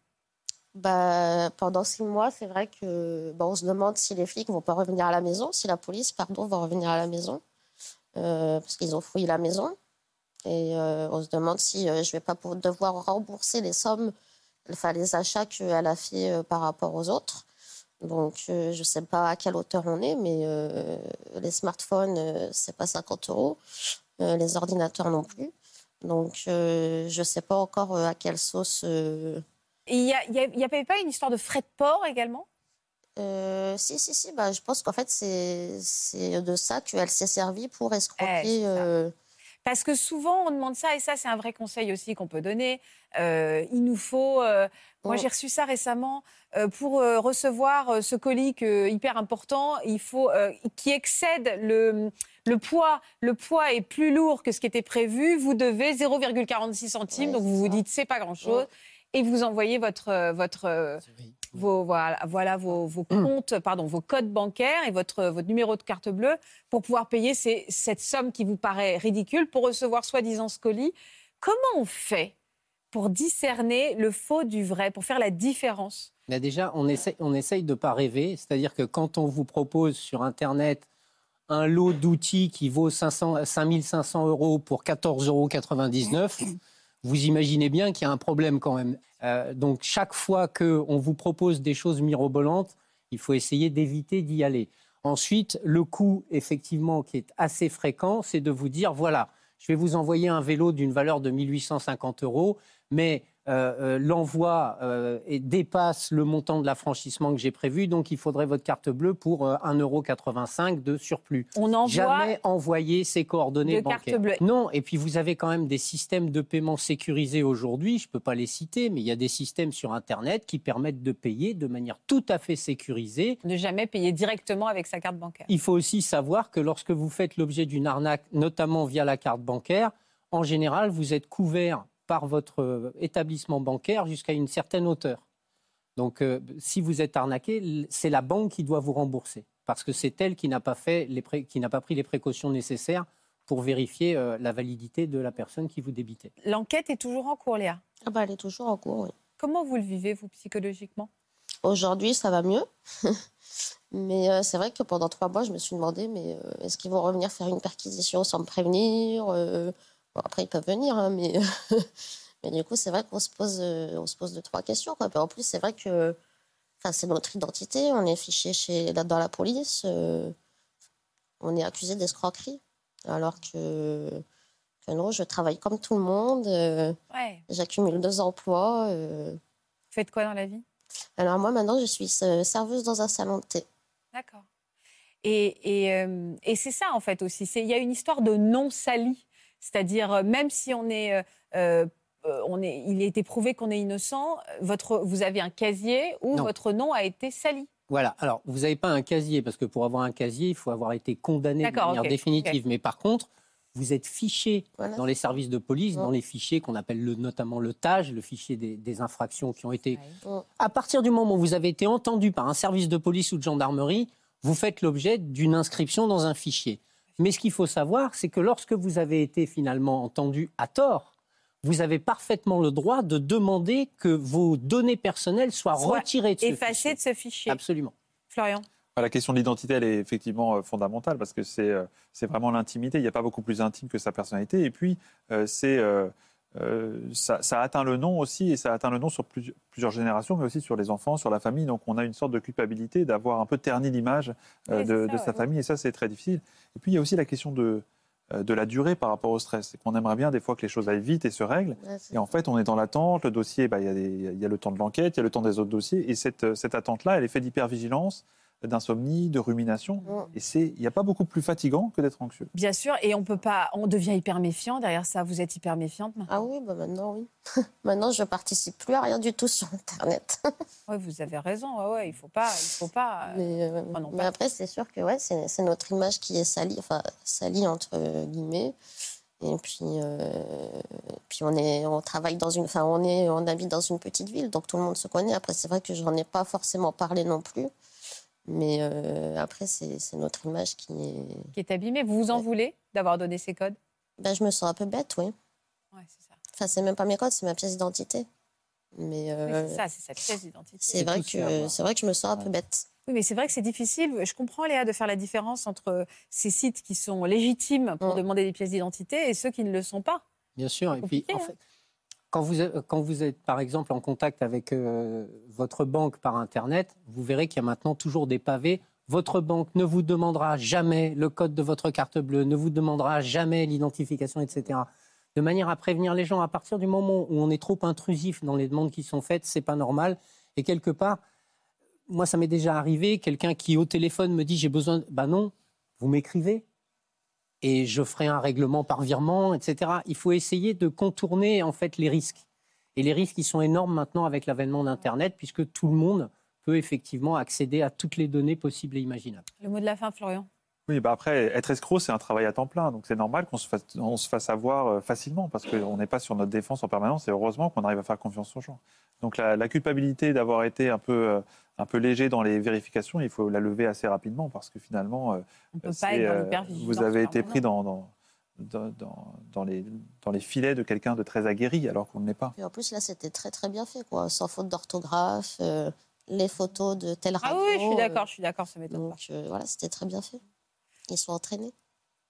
Bah, pendant six mois, c'est vrai que bah, on se demande si les flics vont pas revenir à la maison, si la police, pardon, va revenir à la maison, euh, parce qu'ils ont fouillé la maison. Et euh, on se demande si euh, je vais pas devoir rembourser les sommes, enfin les achats qu'elle a fait euh, par rapport aux autres. Donc, euh, je sais pas à quelle hauteur on est, mais euh, les smartphones, euh, c'est pas 50 euros, les ordinateurs non plus. Donc, je sais pas encore à quelle sauce. Il n'y avait pas une histoire de frais de port également? Si, si, si. Bah, je pense qu'en fait, c'est de ça qu'elle s'est servie pour Eh, escroquer. Parce que souvent, on demande ça, et ça, c'est un vrai conseil aussi qu'on peut donner. Euh, il nous faut. euh, moi, Mm. j'ai reçu ça récemment. euh, pour recevoir ce colis hyper important, il faut qui excède le, le poids. Le poids est plus lourd que ce qui était prévu. Vous devez 0,46 centimes, Ouais, donc vous vous dites c'est pas grand-chose, et vous envoyez votre votre vos, voilà, voilà vos, vos comptes, pardon, vos codes bancaires et votre, votre numéro de carte bleue pour pouvoir payer ces- cette somme qui vous paraît ridicule pour recevoir soi-disant ce colis. Comment on fait pour discerner le faux du vrai, pour faire la différence? Là, déjà, on essaye, on essaye de ne pas rêver. C'est-à-dire que quand on vous propose sur Internet un lot d'outils qui vaut 500, 5500 euros pour 14,99 euros, vous imaginez bien qu'il y a un problème quand même. Euh, donc chaque fois qu'on vous propose des choses mirobolantes, il faut essayer d'éviter d'y aller. Ensuite, le coût, effectivement, qui est assez fréquent, c'est de vous dire, voilà, je vais vous envoyer un vélo d'une valeur de 1850 euros, mais euh, euh, l'envoi euh, dépasse le montant de l'affranchissement que j'ai prévu, donc il faudrait votre carte bleue pour 1,85€ de surplus. On envoie Jamais envoyer ces coordonnées de carte bancaires. bleue. Non, et puis vous avez quand même des systèmes de paiement sécurisés aujourd'hui, je ne peux pas les citer, mais il y a des systèmes sur Internet qui permettent de payer de manière tout à fait sécurisée. Ne jamais payer directement avec sa carte bancaire. Il faut aussi savoir que lorsque vous faites l'objet d'une arnaque, notamment via la carte bancaire, en général, vous êtes couvert par votre euh, établissement bancaire jusqu'à une certaine hauteur. Donc, euh, si vous êtes arnaqué, c'est la banque qui doit vous rembourser parce que c'est elle qui n'a pas, fait les pré- qui n'a pas pris les précautions nécessaires pour vérifier euh, la validité de la personne qui vous débitait. L'enquête est toujours en cours, Léa? Ah bah, elle est toujours en cours, oui. Comment vous le vivez, vous, psychologiquement? Aujourd'hui, ça va mieux. mais euh, c'est vrai que pendant trois mois, je me suis demandé, mais euh, est-ce qu'ils vont revenir faire une perquisition sans me prévenir Euh, bon, Après, ils peuvent venir, hein, mais, mais du coup, c'est vrai qu'on se pose, euh, on se pose deux, trois questions. Quoi. En plus, c'est vrai que enfin, c'est notre identité, on est fiché chez, là, dans la police, euh, on est accusé d'escroquerie, alors que, que non, je travaille comme tout le monde, euh, Ouais. j'accumule deux emplois. euh. Vous faites quoi dans la vie? Alors moi, maintenant, je suis serveuse dans un salon de thé. D'accord. Et, et, et c'est ça, en fait, aussi. Il y a une histoire de non sali. C'est-à-dire, euh, même si on est, euh, euh, on est, il a été prouvé qu'on est innocent, votre, vous avez un casier où Non. votre nom a été sali. Voilà. Alors, vous n'avez pas un casier, parce que pour avoir un casier, il faut avoir été condamné de manière définitive. Mais par contre, vous êtes fiché Voilà. dans les services de police, Ouais. dans les fichiers qu'on appelle le, notamment le TAG, le fichier des, des infractions qui ont été. Ouais. À partir du moment où vous avez été entendu par un service de police ou de gendarmerie, vous faites l'objet d'une inscription dans un fichier. Mais ce qu'il faut savoir, c'est que lorsque vous avez été finalement entendu à tort, vous avez parfaitement le droit de demander que vos données personnelles soient Soit retirées de ce Effacé fichier. de ce fichier. Absolument. Florian La question de l'identité, elle est effectivement euh, fondamentale parce que c'est euh, vraiment l'intimité. Il n'y a pas beaucoup plus intime que sa personnalité. Et puis, euh, c'est euh, ça, ça atteint le nom aussi, et ça atteint le nom sur plusieurs, plusieurs générations, mais aussi sur les enfants, sur la famille. Donc, on a une sorte de culpabilité d'avoir un peu terni l'image euh, de, ça, de sa ouais. famille, et ça, c'est très difficile. Et puis, il y a aussi la question de, euh, de la durée par rapport au stress. C'est qu'on aimerait bien des fois que les choses aillent vite et se règlent. Ouais, Et en fait, on est dans l'attente. Le dossier, bah, il y, a y le temps de l'enquête, il y a le temps des autres dossiers. Et cette, cette attente-là, elle est faite d'hypervigilance, d'insomnie, de rumination. Ouais. Et c'est- il n'y a pas beaucoup plus fatigant que d'être anxieux. Bien sûr, et on peut pas, on devient hyper méfiant derrière ça. Vous êtes hyper méfiante maintenant. Ah oui, bah maintenant, oui. maintenant, je participe plus à rien du tout sur Internet. Ouais, vous avez raison. Ouais, ouais, il faut pas, il faut pas. euh, mais euh, non, mais pas- après, c'est sûr que ouais, c'est c'est notre image qui est salie, enfin, salie entre guillemets. Et puis, euh, puis on, est, on travaille dans une. Enfin, on, est, on habite dans une petite ville, donc tout le monde se connaît. Après, c'est vrai que j'en ai pas forcément parlé non plus. Mais euh, après, c'est notre image qui est. qui est abîmé. Vous vous en voulez d'avoir donné ces codes? Ben, je me sens un peu bête, oui. Ouais, c'est ça. Enfin, c'est même pas mes codes, c'est ma pièce d'identité. Mais Oui, euh, c'est ça, c'est sa pièce d'identité. c'est vrai, que- c'est vrai que je me sens un peu bête. Oui, mais c'est vrai que c'est difficile. Je comprends, Léa, de faire la différence entre ces sites qui sont légitimes pour Mm. demander des pièces d'identité et ceux qui ne le sont pas. Bien sûr. Et puis, en hein. fait, quand vous, êtes, par exemple, en contact avec euh, votre banque par Internet, vous verrez qu'il y a maintenant toujours des pavés. Votre banque ne vous demandera jamais le code de votre carte bleue, ne vous demandera jamais l'identification, etc. De manière à prévenir les gens, à partir du moment où on est trop intrusif dans les demandes qui sont faites, c'est pas normal. Et quelque part, moi, ça m'est déjà arrivé, quelqu'un qui au téléphone me dit j'ai besoin. Ben non, vous m'écrivez et je ferai un règlement par virement, etc. Il faut essayer de contourner en fait les risques. Et les risques, ils sont énormes maintenant avec l'avènement d'Internet, puisque tout le monde peut effectivement accéder à toutes les données possibles et imaginables. Le mot de la fin, Florian? Oui, bah après, être escroc, c'est un travail à temps plein. Donc c'est normal qu'on se fasse, on se fasse avoir euh, facilement parce qu'on n'est pas sur notre défense en permanence et heureusement qu'on arrive à faire confiance aux gens. Donc la, la culpabilité d'avoir été un peu, euh, un peu léger dans les vérifications, il faut la lever assez rapidement parce que finalement, euh, euh, vous avez été pris dans, dans, dans, les, dans les filets de quelqu'un de très aguerri alors qu'on ne l'est pas. Et en plus, là, c'était très, très bien fait, quoi. Sans faute d'orthographe, euh, les photos de telle Ah radio. oui, je suis euh, d'accord, je suis d'accord, ça m'étonne pas. euh, voilà, c'était très bien fait. ils sont entraînés.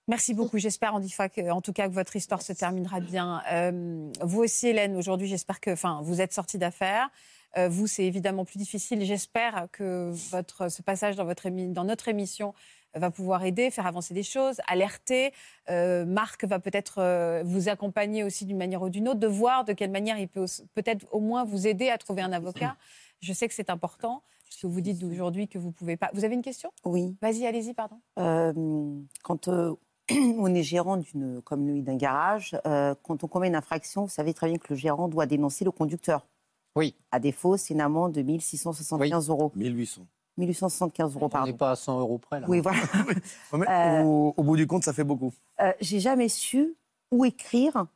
Merci beaucoup. J'espère, en, tout cas, que votre histoire se terminera bien. Euh, vous aussi, Hélène, aujourd'hui, j'espère que enfin, vous êtes sortie d'affaires. Euh, vous, c'est évidemment plus difficile. J'espère que votre, ce passage dans, votre dans notre émission va pouvoir aider, faire avancer des choses, alerter. Euh, Marc va peut-être vous accompagner aussi d'une manière ou d'une autre, de voir de quelle manière il peut peut-être au moins vous aider à trouver un avocat. Je sais que c'est important, puisque vous dites aujourd'hui que vous ne pouvez pas. Vous avez une question? Oui. Vas-y, allez-y, pardon. quand on est gérant d'une, comme lui, d'un garage. Euh, quand on commet une infraction, vous savez très bien que le gérant doit dénoncer le conducteur. Oui. À défaut, c'est une amende de 1675 euros. 1800. 1875 euros, pardon. On n'est pas à 100 euros près, là. Oui, voilà. Euh, au, bout du compte, ça fait beaucoup. Euh, j'ai jamais su où écrire.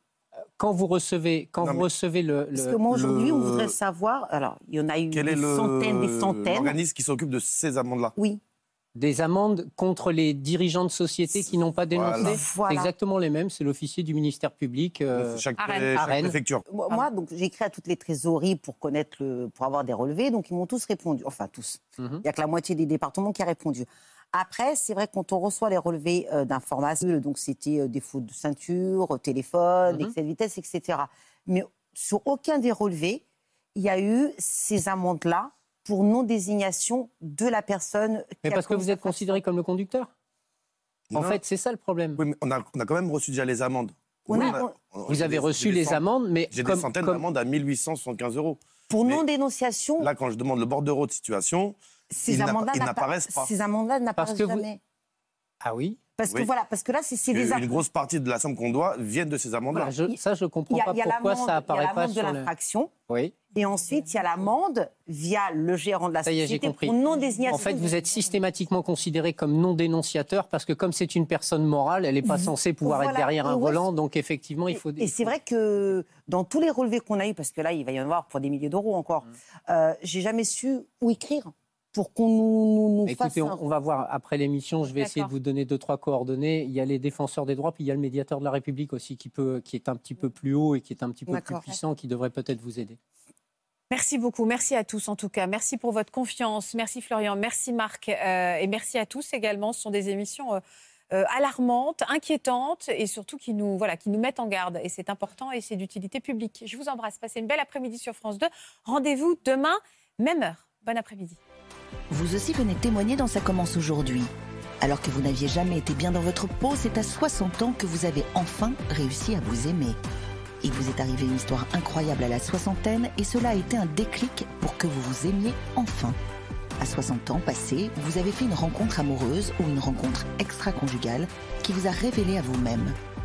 Quand vous recevez, quand vous recevez le, Parce que moi, aujourd'hui, on voudrait savoir... Alors, il y en a eu des centaines, des centaines. L'organisme qui s'occupe de ces amendes-là? Oui des amendes contre les dirigeants de sociétés qui n'ont pas dénoncé. C'est exactement les mêmes. C'est l'officier du ministère public. Euh, chaque, préfecture. Moi, donc j'ai écrit à toutes les trésoreries pour connaître le, pour avoir des relevés. Donc ils m'ont tous répondu. Enfin tous. Mhm. Il n'y a que la moitié des départements qui a répondu. Après, c'est vrai quand on reçoit les relevés euh, d'informations, donc c'était euh, des fautes de ceinture, téléphone, mhm. excès de vitesse, etc. Mais sur aucun des relevés, il y a eu ces amendes-là pour non-désignation de la personne. Mais parce que vous êtes considéré comme le conducteur En fait, c'est ça le problème. Oui, mais on a, on a quand même reçu déjà les amendes. vous avez reçu les amendes, mais. J'ai des centaines d'amendes à 1875 euros. Pour non-dénonciation. Là, quand je demande le bordereau de situation, ces amendes-là n'apparaissent pas. Ces amendes-là n'apparaissent jamais. Ah oui parce que voilà, parce que là, c'est des Une grosse partie de la somme qu'on doit vient de ces amendes-là. ça, je comprends pas pourquoi ça apparaît pas sur de l'infraction. Oui. Et ensuite, il y a l'amende via le gérant de la société pour non-désignation. En fait, vous êtes systématiquement considéré comme non-dénonciateur parce que comme c'est une personne morale, elle n'est pas censée pouvoir être derrière un volant. Donc effectivement, il faut... Et, c'est vrai que dans tous les relevés qu'on a eus, parce que là, il va y en avoir pour des milliers d'euros encore, je mmh. euh, j'ai jamais su où écrire pour qu'on nous, nous, fasse on, va voir après l'émission. Je vais essayer de vous donner deux trois coordonnées. Il y a les défenseurs des droits, puis il y a le médiateur de la République aussi qui peut, qui est un petit peu plus haut et qui est un petit peu plus puissant, qui devrait peut-être vous aider. Merci beaucoup, merci à tous en tout cas. Merci pour votre confiance. Merci Florian, merci Marc euh, et merci à tous également. Ce sont des émissions euh, euh, alarmantes, inquiétantes et surtout qui nous, voilà, qui nous mettent en garde. Et c'est important et c'est d'utilité publique. Je vous embrasse. Passez une belle après-midi sur France 2. Rendez-vous demain, même heure. Bon après-midi. Vous aussi venez témoigner dans Ça commence aujourd'hui. Alors que vous n'aviez jamais été bien dans votre peau, c'est à 60 ans que vous avez enfin réussi à vous aimer. Il vous est arrivé une histoire incroyable à la soixantaine et cela a été un déclic pour que vous vous aimiez enfin. À 60 ans passés, vous avez fait une rencontre amoureuse ou une rencontre extra-conjugale qui vous a révélé à vous-même.